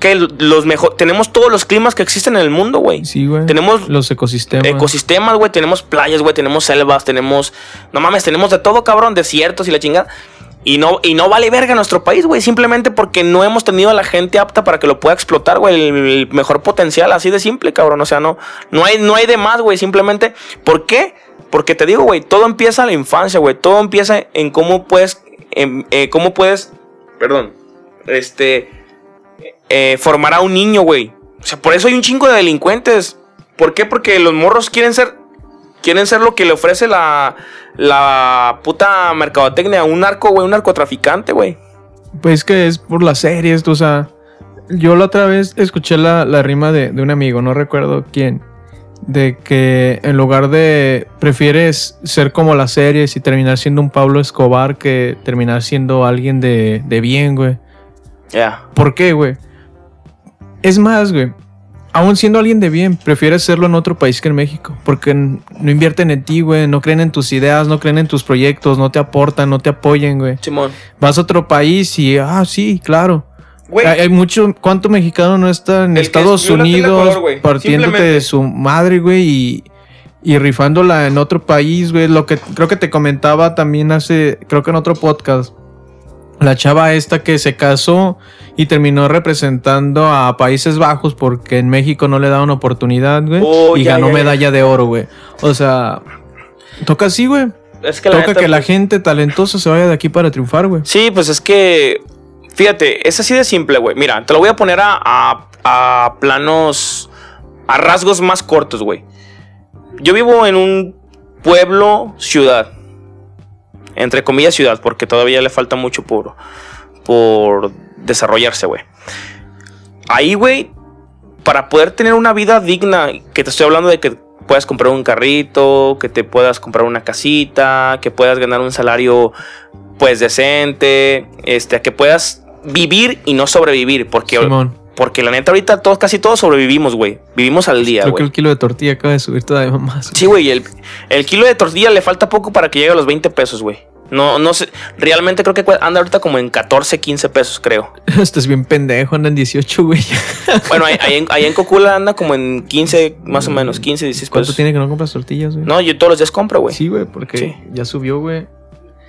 que los mejor tenemos todos los climas que existen en el mundo, güey. Sí, güey. Tenemos los ecosistemas. ecosistemas, güey, tenemos playas, güey, tenemos selvas, tenemos no mames, tenemos de todo, cabrón, desiertos y la chingada. Y no, y no vale verga nuestro país, güey. Simplemente porque no hemos tenido a la gente apta para que lo pueda explotar, güey. El, el mejor potencial, así de simple, cabrón. O sea, no, no hay, no hay de más, güey. Simplemente. ¿Por qué? Porque te digo, güey, todo empieza en la infancia, güey. Todo empieza en cómo puedes. en, eh, cómo puedes. Perdón. Este. Eh, formar a un niño, güey. O sea, por eso hay un chingo de delincuentes. ¿Por qué? Porque los morros quieren ser. Quieren ser lo que le ofrece la. La puta mercadotecnia. Un narco, güey. Un narcotraficante, güey. Pues que es por las series, tú, o sea. Yo la otra vez escuché la, la rima de, de un amigo, no recuerdo quién. De que en lugar de. Prefieres ser como las series y terminar siendo un Pablo Escobar que terminar siendo alguien de, de bien, güey. Ya. ¿Por qué, güey? Es más, güey. aún siendo alguien de bien, prefieres hacerlo en otro país que en México. Porque no invierten en ti, güey. No creen en tus ideas, no creen en tus proyectos, no te aportan, no te apoyen, güey. Simón. Vas a otro país y, ah, sí, claro. Güey, Hay, hay mucho, ¿cuánto mexicano no está en El Estados de Unidos color, güey. partiéndote de su madre, güey, y, y rifándola en otro país, güey? Lo que creo que te comentaba también hace, creo que en otro podcast. La chava esta que se casó y terminó representando a Países Bajos porque en México no le daban oportunidad, güey. Oh, y ya, ganó ya, ya. medalla de oro, güey. O sea, toca así, güey. es que Toca neta, que la pues, gente talentosa se vaya de aquí para triunfar, güey. Sí, pues es que. Fíjate, es así de simple, güey. Mira, te lo voy a poner a, a- a planos. a rasgos más cortos, güey. Yo vivo en un pueblo, ciudad. Entre comillas, ciudad, porque todavía le falta mucho por. por desarrollarse, güey. Ahí, güey, para poder tener una vida digna, que te estoy hablando de que puedas comprar un carrito, que te puedas comprar una casita, que puedas ganar un salario pues decente, este, que puedas vivir y no sobrevivir, porque, Simón. porque la neta ahorita todos, casi todos sobrevivimos, güey. Vivimos al día, Creo que el kilo de tortilla acaba de subir todavía más. Sí, güey, el, el kilo de tortilla le falta poco para que llegue a los 20 pesos, güey. No, no sé, realmente creo que anda ahorita como en 14, 15 pesos, creo. Estás bien pendejo, andan 18, güey. Bueno, ahí, ahí en, ahí en Cocula anda como en 15, más o menos, 15, 16 ¿Cuánto pesos. tiene que no compras tortillas, güey? No, yo todos los días compro, güey. Sí, güey, porque Sí. ya subió, güey.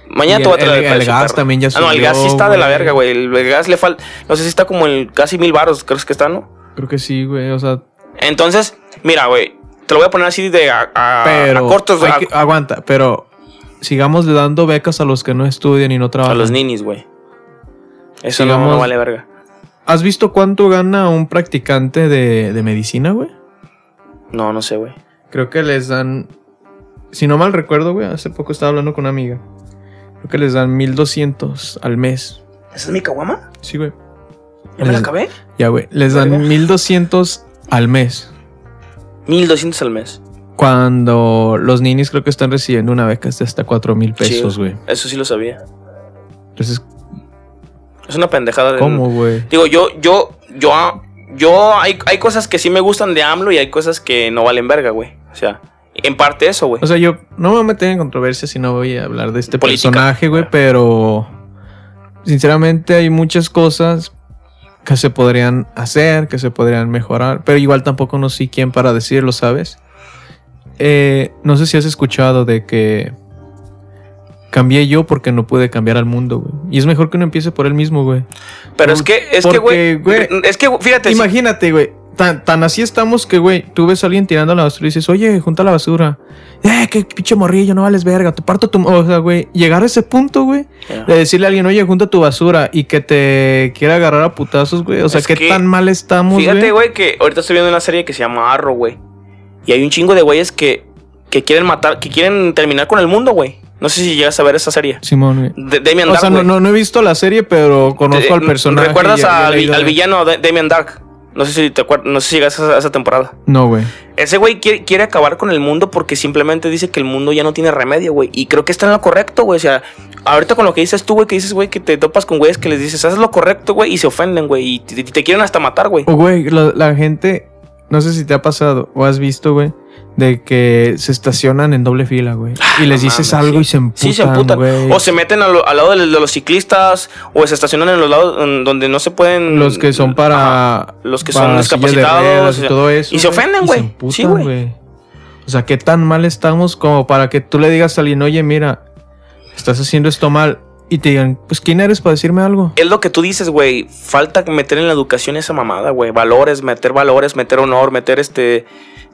Mañana te voy a el- traer el- precio, el gas perro. también ya Ah, no, el subió, gas sí está de la verga, güey. El, el gas le falta. No sé si está como en casi mil baros, creo que está, ¿no? Creo que sí, güey. O sea, Entonces, mira, güey. Te lo voy a poner así de a, a- pero. a cortos. hay que- aguanta, pero sigamos le dando becas a los que no estudian y no a trabajan. los ninis, güey. Eso no- no, Sigamos- vale verga. ¿Has visto cuánto gana un practicante de, de medicina, güey? No, no sé, güey. Creo que les dan. Si no mal recuerdo, güey, hace poco estaba hablando con una amiga. Creo que les dan 1200 al mes. ¿Esa es mi caguama? Sí, güey. ¿Ya me la acabé? Ya, güey. Les dan Verga. 1200 al mes. 1200 al mes. Cuando los ninis creo que están recibiendo una beca de hasta 4 mil pesos, Sí, güey. Eso sí lo sabía. Entonces, Es una pendejada. de- ¿cómo, güey? Digo, yo, yo, yo, yo, hay, hay cosas que sí me gustan de AMLO y hay cosas que no valen verga, güey. O sea, en parte eso, güey. O sea, yo no me voy a meter en controversia si no voy a hablar de este Política. personaje, güey, pero sinceramente hay muchas cosas que se podrían hacer, que se podrían mejorar, pero igual tampoco no sé quién para decirlo, ¿sabes? Eh, no sé si has escuchado de que cambié yo porque no pude cambiar al mundo, güey. Y es mejor que uno empiece por él mismo, güey. Pero es que, es que, güey, güey, es que, fíjate, Imagínate, güey. Tan, tan así estamos que, güey, tú ves a alguien tirando la basura y dices, oye, junta la basura. Eh, qué pinche morrillo, no vales verga, te parto tu. O sea, güey, llegar a ese punto, güey, de decirle a alguien, oye, junta tu basura y que te quiera agarrar a putazos, güey. O sea, Es qué que- tan mal estamos, Fíjate, güey. güey, que ahorita estoy viendo una serie que se llama Arrow, güey. Y hay un chingo de güeyes que, que quieren matar, que quieren terminar con el mundo, güey. No sé si llegas a ver esa serie. Simón. De, Damian O Dark, sea, no, no, no he visto la serie, pero conozco Te- al personaje. ¿Recuerdas al, de- villano de Damian Dark? No sé si te acuerdas, no sé si llegas a esa, a esa temporada. No, güey. Ese güey quiere, quiere acabar con el mundo porque simplemente dice que el mundo ya no tiene remedio, güey. Y creo que está en lo correcto, güey. O sea, ahorita con lo que dices tú, güey, que dices, güey, que te topas con güeyes que les dices, haces lo correcto, güey, y se ofenden, güey. Y te, te quieren hasta matar, güey. O, güey, la, la gente, no sé si te ha pasado o has visto, güey, de que se estacionan en doble fila, güey. Y les dices algo sí. y se emputan, Sí, se emputan. güey. O se meten a lo- al lado de, de los ciclistas, o se estacionan en los lados en donde no se pueden. Los que son para. Los que para son discapacitados, y todo eso. y se ofenden, güey. se emputan, Sí, güey. O sea, qué tan mal estamos como para que tú le digas a alguien, oye, mira, estás haciendo esto mal. Y te digan, pues, ¿quién eres para decirme algo? Es lo que tú dices, güey. Falta meter en la educación esa mamada, güey. Valores, meter valores, meter honor, meter este.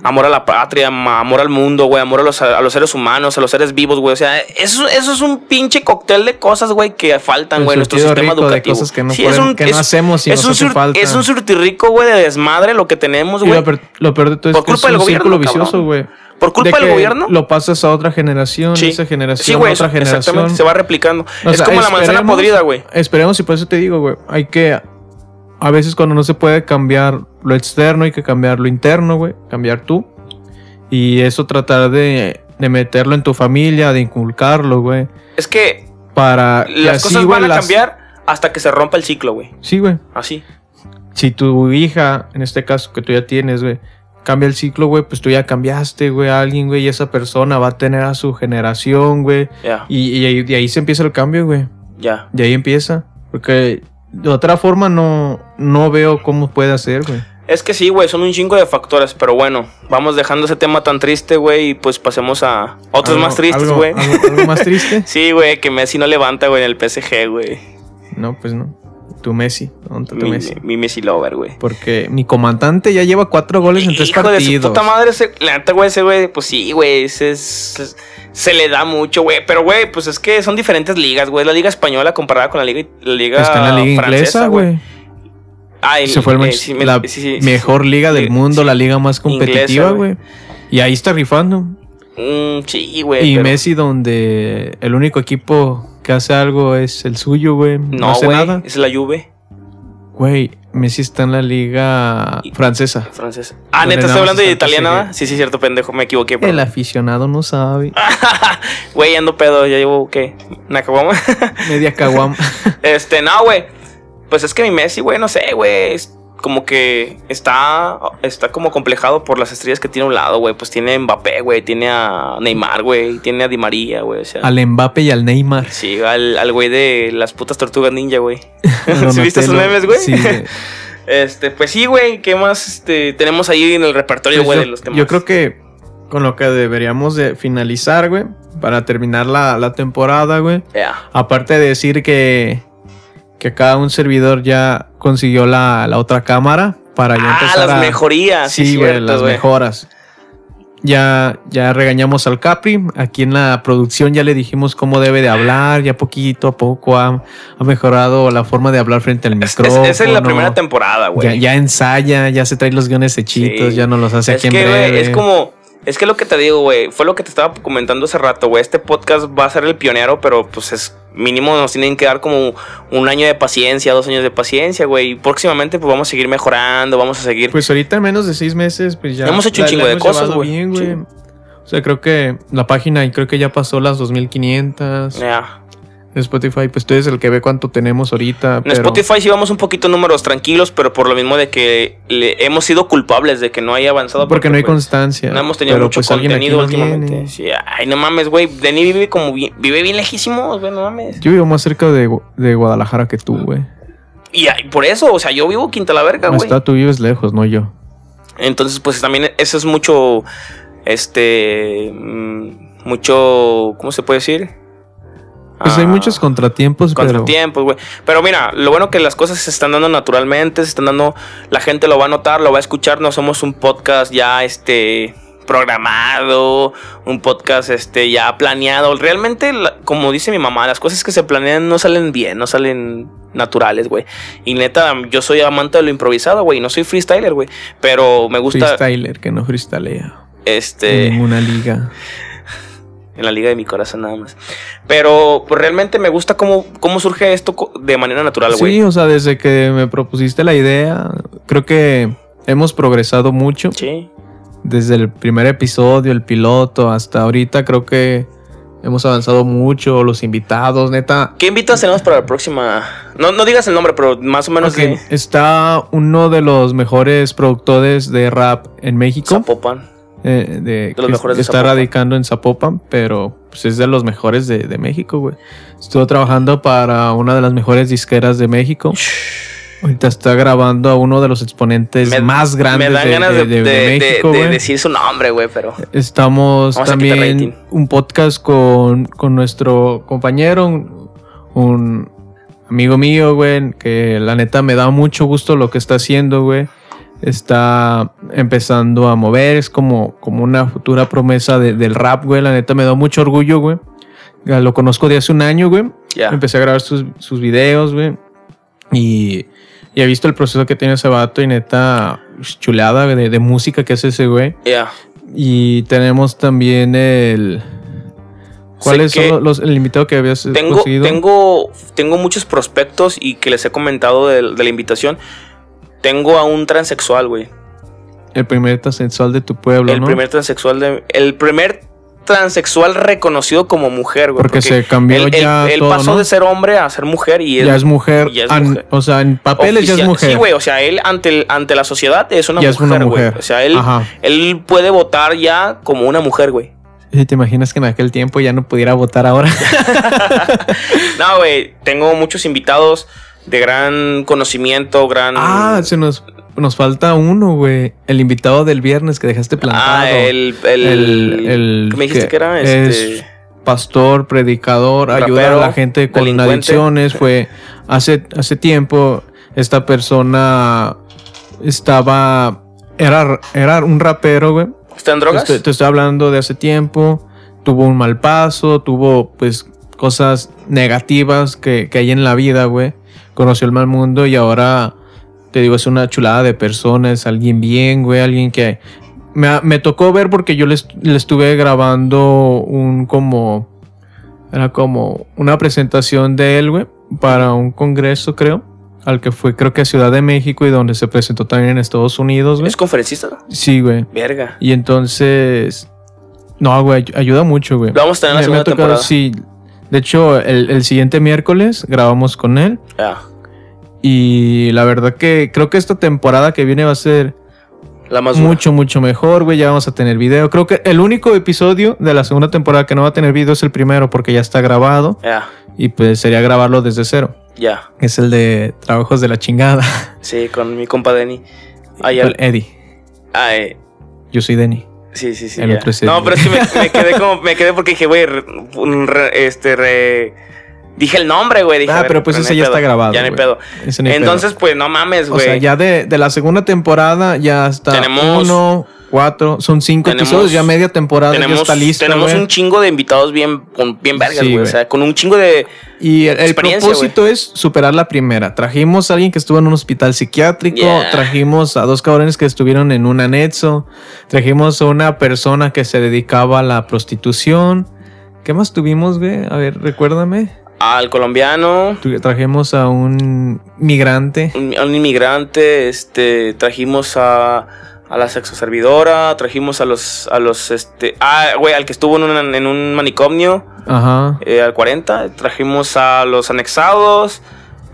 Amor a la patria, amor al mundo, güey. Amor a los, a los seres humanos, a los seres vivos, güey. O sea, eso, eso es un pinche cóctel de cosas, güey, que faltan, güey, en nuestro sistema rico de educativo. cosas que no Sí, pueden- que no hacemos y es nos un falta. Es un surtirrico, güey, de desmadre lo que tenemos, güey. lo, peor- lo peor de todo es Por que culpa es del un gobierno, círculo vicioso, güey. Por culpa De del gobierno. Lo pasas a otra generación, Sí. esa generación, Sí, güey, otra generación. exactamente. Se va replicando. O es como la manzana podrida, güey. Esperemos y por eso te digo, güey. Hay que. A veces cuando no se puede cambiar lo externo, hay que cambiar lo interno, güey. Cambiar tú. Y eso tratar de, de meterlo en tu familia, de inculcarlo, güey. Es que Para. las así, cosas van a las- cambiar hasta que se rompa el ciclo, güey. Sí, güey. Así. si tu hija, en este caso que tú ya tienes, güey, cambia el ciclo, güey, pues tú ya cambiaste, güey, a alguien, güey, y esa persona va a tener a su generación, güey. Ya, Y, y de ahí se empieza el cambio, güey. ya. De ahí empieza. Porque de otra forma no, no veo cómo puede hacer, güey. Es que sí, güey, son un chingo de factores, pero bueno, vamos dejando ese tema tan triste, güey, y pues pasemos a otros Algo- más tristes, algo- güey. Algo, algo más triste? Sí, güey, que Messi no levanta, güey, en el PSG, güey. No, pues no. Tu Messi. ¿Dónde está tu Mi, Messi? mi Messi lover, güey. Porque mi comandante ya lleva cuatro goles en tres Hijo de su partidos. puta madre, ese, la neta, güey, ese güey, pues sí, güey, ese es, es- se le da mucho, güey. Pero, güey, pues es que son diferentes ligas, güey. La liga española comparada con la liga, la liga Está en la liga francesa, inglesa, güey. Ah, el- Se fue el eh, sí, la sí, sí, sí, mejor liga del mundo, la liga más competitiva, güey. güey. Y ahí está rifando. Mm, sí, güey. Y pero- Messi, donde el único equipo que hace algo es el suyo, güey. No, No, hace güey, nada. es la Juve Güey, Messi está en la liga francesa. francesa. Ah, neta, más hablando de el italiana. ¿verdad? Sí, sí, cierto, pendejo, me equivoqué. El perdón. aficionado no sabe. Güey, ando pedo, ya llevo, ¿qué? ¿Una caguama? Media caguam. Este, no, güey. Pues es que mi Messi, güey, no sé, güey. Como que está, está como complejado por las estrellas que tiene a un lado, güey. Pues tiene a Mbappé, güey. Tiene a Neymar, güey. Tiene a Di María, güey. O sea, al Mbappe y al Neymar. sí, al, al güey de las putas tortugas ninja, güey. ¿Sí viste esos memes, güey? Sí. Este, pues sí, güey. ¿Qué más este, tenemos ahí en el repertorio, Pues güey, de los temas? yo creo que con lo que deberíamos de finalizar, güey, para terminar la, la temporada, güey. Ya. Aparte de decir que, que cada un servidor ya consiguió la, la otra cámara para ya Ah, empezar las a... mejorías. Sí, güey, las mejoras. Ya, ya regañamos al Capri. Aquí en la producción ya le dijimos cómo debe de hablar. Ya poquito a poco ha, ha mejorado la forma de hablar frente al Es, es- micrófono. esa es la primera temporada, güey. Ya, ya ensaya, ya se trae los guiones hechitos, Sí. ya no los hace es aquí en que, güey, breve. es como. Es que lo que te digo, güey, fue lo que te estaba comentando hace rato, güey. Este podcast va a ser el pionero, pero pues es mínimo nos tienen que dar como un año de paciencia, dos años de paciencia, güey. Y próximamente pues vamos a seguir mejorando, vamos a seguir. Pues ahorita en menos de seis meses, pues ya. Hemos hecho un chingo de cosas, güey. Sí. O sea, creo que la página creo que ya pasó las 2500. Ya. Spotify, pues tú eres el que ve cuánto tenemos ahorita. En pero Spotify sí vamos un poquito números tranquilos, pero por lo mismo de que le hemos sido culpables de que no haya avanzado. Porque no hay pues, constancia. No hemos tenido pero mucho pues contenido no últimamente. Sí, ay, no mames, güey. Denny vive como bien- vive bien lejísimos, güey, no mames. Yo vivo más cerca de, de Guadalajara que tú, güey. Y por eso, o sea, yo vivo Quinta la Verga, güey. Está, tú vives lejos, no yo. Entonces, pues también eso es mucho, este, mm, mucho, ¿cómo se puede decir? Pues hay Ah, muchos contratiempos, pero. contratiempos, güey. Pero mira, lo bueno que las cosas se están dando naturalmente, se están dando, la gente lo va a notar, lo va a escuchar, no somos un podcast ya, este, programado, un podcast, este, ya planeado. Realmente, como dice mi mamá, las cosas que se planean no salen bien, no salen naturales, güey. Y neta, yo soy amante de lo improvisado, güey, no soy freestyler, güey, pero me gusta, Freestyler que no freestylea. este... En ninguna liga. En la liga de mi corazón nada más. Pero pues, realmente me gusta cómo, cómo surge esto de manera natural, güey. Sí, o sea, desde que me propusiste la idea, creo que hemos progresado mucho. Sí. Desde el primer episodio, el piloto, hasta ahorita creo que hemos avanzado mucho. Los invitados, neta. ¿Qué invitas tenemos para la próxima? No, no digas el nombre, pero más o menos Ok, de Está uno de los mejores productores de rap en México. Zapopan. Eh, de, los que de está Zapopan. radicando en Zapopan, pero pues, es de los mejores de, de México, güey. Estuvo trabajando para una de las mejores disqueras de México. Ahorita está grabando a uno de los exponentes Me- más grandes Me dan de, ganas de- México, decir su nombre, güey, pero. Estamos también un podcast con, con nuestro compañero, un, un amigo mío, güey, que la neta me da mucho gusto lo que está haciendo, güey. Está empezando a mover, es como, como una futura promesa de- del rap, güey. La neta me da mucho orgullo, güey. Lo conozco de hace un año, güey. Ya. Empecé a grabar sus, sus videos, güey. Y, y he visto el proceso que tiene ese vato y neta chulada güey, de, de música que hace ese güey. Ya. Y tenemos también el. ¿Cuáles Sé que son los, el invitado que habías Tengo, conseguido? tengo, tengo muchos prospectos y que les he comentado de, de la invitación. Tengo a un transexual, güey. El primer transexual de tu pueblo, El ¿no? primer transexual de. El primer transexual reconocido como mujer, güey. Porque se cambió él, él- ya él todo, pasó ¿no? de ser hombre a ser mujer y ya es mujer. ya es An- mujer. O sea, en papeles ya es mujer. Sí, güey, o sea, él ante, el- ante la sociedad es una Ya es una mujer, güey. mujer. O sea, él, Ajá. él puede votar ya como una mujer, güey. ¿Y ¿Te imaginas que en aquel tiempo ya no pudiera votar ahora? No, güey, tengo muchos invitados de gran conocimiento, gran... ah, se nos, nos falta uno, güey. El invitado del viernes que dejaste plantado. Ah, el... el, El- el ¿Qué me dijiste que que, era? es Este... pastor, predicador, ayuda a Rapero, la gente con adicciones. Fue hace, hace tiempo esta persona estaba, era, era un rapero, güey. ¿Está en drogas? Te, te estoy hablando de hace tiempo. Tuvo un mal paso, tuvo pues cosas negativas que, que hay en la vida, güey. Conoció el mal mundo y ahora, te digo, es una chulada de personas, alguien bien, güey, alguien que... Me, me tocó ver porque yo le, est- le estuve grabando un como... Era como una presentación de él, güey, para un congreso, creo. Al que fue, creo que a Ciudad de México y donde se presentó también en Estados Unidos, güey. ¿Es conferencista? no? Sí, güey. Verga. Y entonces. No, güey, ay- ayuda mucho, güey. Lo vamos a tener en la segunda tocado- temporada. Sí. De hecho, el, el siguiente miércoles grabamos con él. Ya. Y la verdad que creo que esta temporada que viene va a ser La más mucho, mucho mejor, güey. Ya vamos a tener video. Creo que el único episodio de la segunda temporada que no va a tener video es el primero porque ya está grabado. Ya. Y pues sería grabarlo desde cero. Ya. Es el de trabajos de la chingada. Sí, con mi compa Denny. Ah, ya. El Eddie. Ah, eh, Yo soy Denny. Sí, sí, sí. El otro no, pero que me, me quedé como, me quedé porque dije, güey, re- un re- este, re- dije el nombre, güey. Dije, Ah, ver, pero pues no ese hay ya pedo, está grabado, Ya no hay pedo. Ese no hay pedo. Entonces, pues no mames, O güey. sea, ya de, de la segunda temporada ya está Tenemos- uno, cuatro, son cinco Tenemos- episodios, ya media temporada ya tenemos está lista. tenemos un chingo de invitados bien, con, bien vergas, Sí, güey. o sea, con un chingo de. Y el, propósito es superar la primera. Trajimos a alguien que estuvo en un hospital psiquiátrico, Yeah. trajimos a dos cabrones que estuvieron en un anexo, trajimos a una persona que se dedicaba a la prostitución. ¿Qué más tuvimos, güey? A ver, recuérdame. Al colombiano, Trajimos a un migrante. un, a un inmigrante, este, trajimos a, a la sexoservidora, trajimos a los, a los, este, ah, güey, al que estuvo en un, en un manicomio, Ajá. eh, al 40, trajimos a los anexados,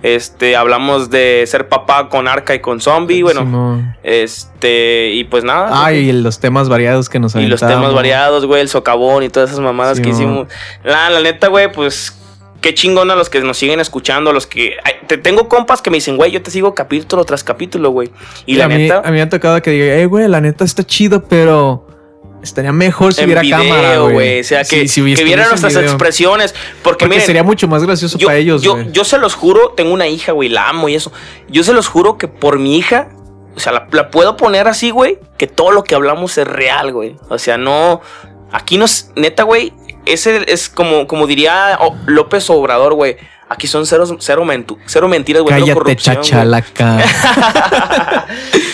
este, hablamos de ser papá con arca y con zombie, bueno, Simón. este, y pues nada. Ah, y los temas variados que nos Y los aventamos. temas variados, güey, el socavón y todas esas mamadas que hicimos. La, la neta, güey, pues qué chingón a los que nos siguen escuchando, a los que... te tengo compas que me dicen, güey, yo te sigo capítulo tras capítulo, güey. Y la a mí, neta... a mí me ha tocado que diga, eh, güey, la neta está chido, pero estaría mejor si hubiera video, cámara, güey. O sea, Sí, que, si que vieran nuestras video. expresiones. Porque, Porque miren, sería mucho más gracioso yo, para ellos, yo, yo se los juro, tengo una hija, güey, la amo y eso. Yo se los juro que por mi hija, o sea, la, la puedo poner así, güey, que todo lo que hablamos es real, güey. O sea, no. Aquí nos. Neta, güey, ese es como, como diría oh, López Obrador, güey. Aquí son cero, cero, mentu- cero mentiras, güey. Cállate, corrupción, chachalaca.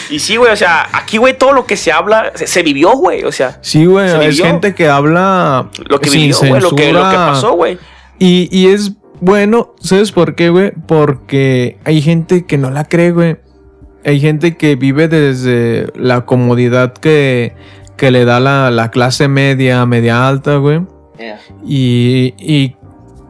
y sí, güey, o sea, aquí, güey, todo lo que se habla se, se vivió, güey. O sea, Sí, güey, Se es gente que habla lo que vivió, güey, lo que, lo que pasó, güey. Y, y es bueno, ¿sabes por qué, güey? Porque hay gente que no la cree, güey. Hay gente que vive desde la comodidad que, que le da la, la clase media, media alta, güey. Y, y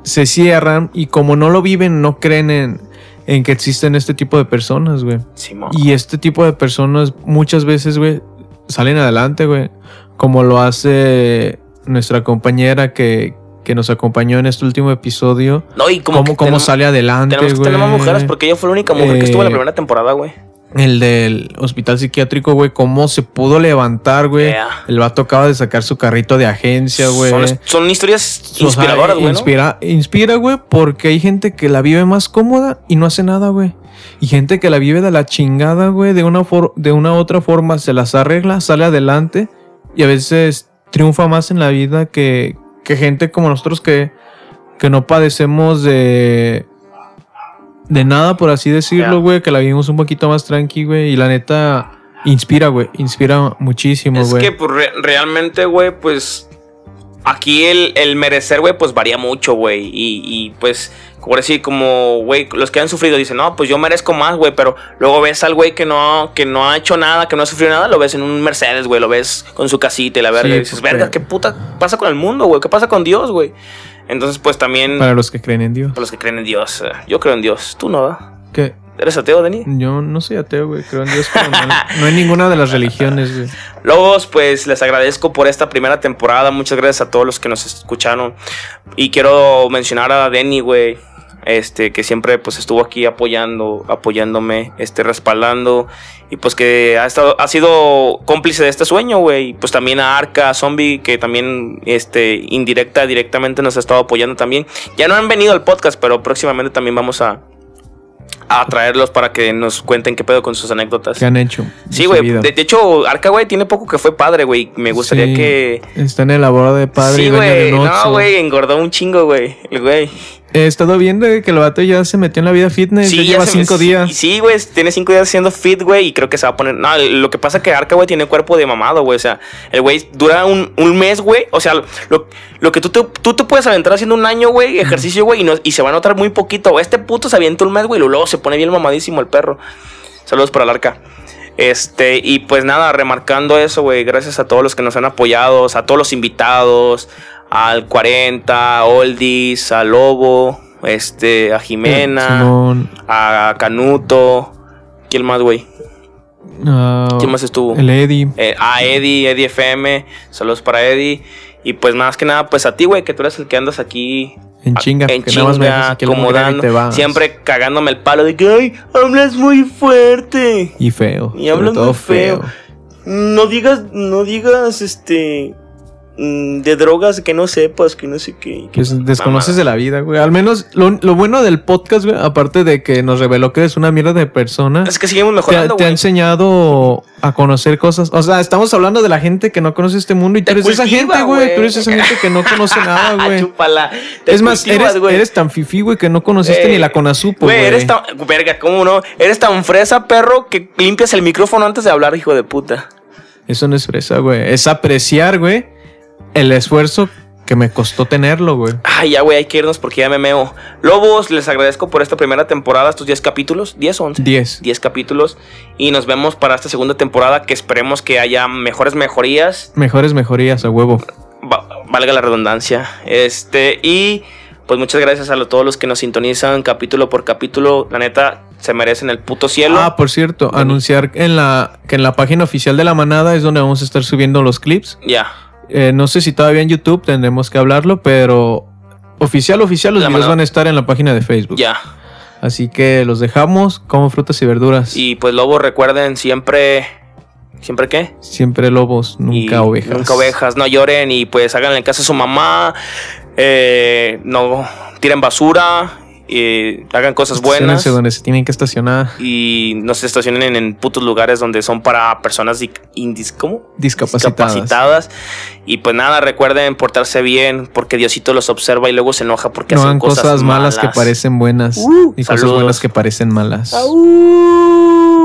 se cierran y como no lo viven, no creen en, en que existen este tipo de personas, güey. Simón. Y este tipo de personas muchas veces, güey, salen adelante, güey. Como lo hace nuestra compañera que, que nos acompañó en este último episodio. No, y como Cómo, que cómo tenemos- sale adelante, Tenemos que güey. tener más mujeres porque ella fue la única mujer que estuvo en la Eh, primera temporada, güey. El del hospital psiquiátrico, güey, cómo se pudo levantar, güey. Yeah. El vato acaba de sacar su carrito de agencia, güey. Son, son historias O sea, inspiradoras, güey. ¿no? Inspira, inspira, güey, porque hay gente que la vive más cómoda y no hace nada, güey. Y gente que la vive de la chingada, güey, de una, for- de una otra forma se las arregla, sale adelante y a veces triunfa más en la vida que, que gente como nosotros que, que no padecemos de, de nada, por así decirlo, güey, que la vivimos un poquito más tranqui, güey, y la neta inspira, güey, inspira muchísimo, Es güey. que pues, re- realmente, güey, pues aquí el, el merecer, güey, pues varía mucho, güey. Y, y, pues, como decir, como, güey, los que han sufrido dicen, no, pues yo merezco más, güey. Pero luego ves al güey que no, que no ha hecho nada, que no ha sufrido nada, lo ves en un Mercedes, güey, lo ves con su casita y la verga. Sí, y dices, porque- verga, ¿qué puta pasa con el mundo, güey? ¿Qué pasa con Dios, güey? Entonces, pues también, Para los que creen en Dios. para los que creen en Dios, eh, yo creo en Dios. ¿Tú no? Que ¿Eres ateo, Denis? yo no soy ateo, güey. Creo en Dios, pero no, no en ninguna de las religiones, güey. Lobos, pues les agradezco por esta primera temporada. Muchas gracias a todos los que nos escucharon. Y quiero mencionar a Denny, güey. Este, que siempre pues estuvo aquí apoyando, apoyándome, este, respaldando. Y pues que ha estado, ha sido cómplice de este sueño, güey. Y pues también a Arca, a Zombie, que también, este, indirecta, directamente nos ha estado apoyando también. Ya no han venido al podcast, pero próximamente también vamos a, a traerlos para que nos cuenten qué pedo con sus anécdotas. ¿Qué han hecho? Sí, güey. De, de hecho, Arca, güey, tiene poco que fue padre, güey. Me gustaría Sí, que. Está en el labor de padre sí, güey. No, güey, engordó un chingo, güey. El güey. He estado viendo que el vato ya se metió en la vida fitness. ya lleva se cinco sí, días. Sí, güey, tiene cinco días haciendo fit, güey, y creo que se va a poner. No, lo que pasa es que Arca, güey, tiene cuerpo de mamado, güey. O sea, el güey dura un, un mes, güey. O sea, lo, lo que tú te, tú te puedes aventar haciendo un año, güey, ejercicio, güey, y, no- y se va a notar muy poquito. Este puto se avienta un mes, güey, y luego se pone bien mamadísimo el perro. Saludos para el Arca. Este, y pues nada, remarcando eso, güey, gracias a todos los que nos han apoyado, a todos los invitados, al 40, a Oldies, a Lobo, este, a Jimena, Simón, a Canuto. ¿Quién más, güey? ah, ¿Quién más estuvo? El Eddie. Eh, a Eddie, Eddie FM. Saludos para Eddie. Y pues más que nada, pues a ti, güey, que tú eres el que andas aquí. En chinga, en que nada más me chinga, acomodando. Siempre cagándome el palo de que, ay, hablas muy fuerte. Y feo. Y hablas muy feo. No digas, no digas, este, de drogas que no sepas, que no sé qué. que- Pues desconoces de la vida, güey. Al menos lo, lo bueno del podcast, güey, aparte de que nos reveló que eres una mierda de persona, Es que seguimos te, mejorando, te ha güey. enseñado a conocer cosas. O sea, estamos hablando de la gente que no conoce este mundo y tú Te eres esa gente, güey. Tú eres esa gente que no conoce nada, güey. Chúpala. Te Es más, cultivas, eres, eres tan fifi, güey, que no conociste ni la Conasupo, Güey, güey. eres tan. Verga, ¿cómo no? Eres tan fresa, perro, que limpias el micrófono antes de hablar, hijo de puta. Eso no es fresa, güey. Es apreciar, güey, el esfuerzo que me costó tenerlo, güey. Ay, ya, güey, hay que irnos porque ya me meo. Lobos, les agradezco por esta primera temporada, estos 10 capítulos. ¿10 o 11? 10. 10 capítulos. Y nos vemos para esta segunda temporada que esperemos que haya mejores mejorías. Mejores mejorías a huevo. Va- valga la redundancia. Este, y pues muchas gracias a lo- todos los que nos sintonizan capítulo por capítulo. La neta, se merecen el puto cielo. Ah, por cierto, Vení. anunciar en la, que en la página oficial de la manada es donde vamos a estar subiendo los clips. Ya. Eh, no sé si todavía en YouTube tendremos que hablarlo, pero oficial, oficial, los videos van a estar en la página de Facebook. Ya. Así que los dejamos como frutas y verduras. Y pues lobos, recuerden siempre. ¿Siempre qué? Siempre lobos, nunca Y ovejas. Nunca ovejas, no lloren y pues háganle caso a su mamá. eh, no tiren basura. Y hagan cosas buenas. Donde se tienen que estacionar. Y no se estacionen en, en putos lugares donde son para personas di- indis, ¿cómo? Discapacitadas. Discapacitadas. Y pues nada, recuerden portarse bien porque Diosito los observa y luego se enoja porque No hacen hagan cosas, malas, que parecen buenas. Uh, y cosas saludos. buenas que parecen malas. Au.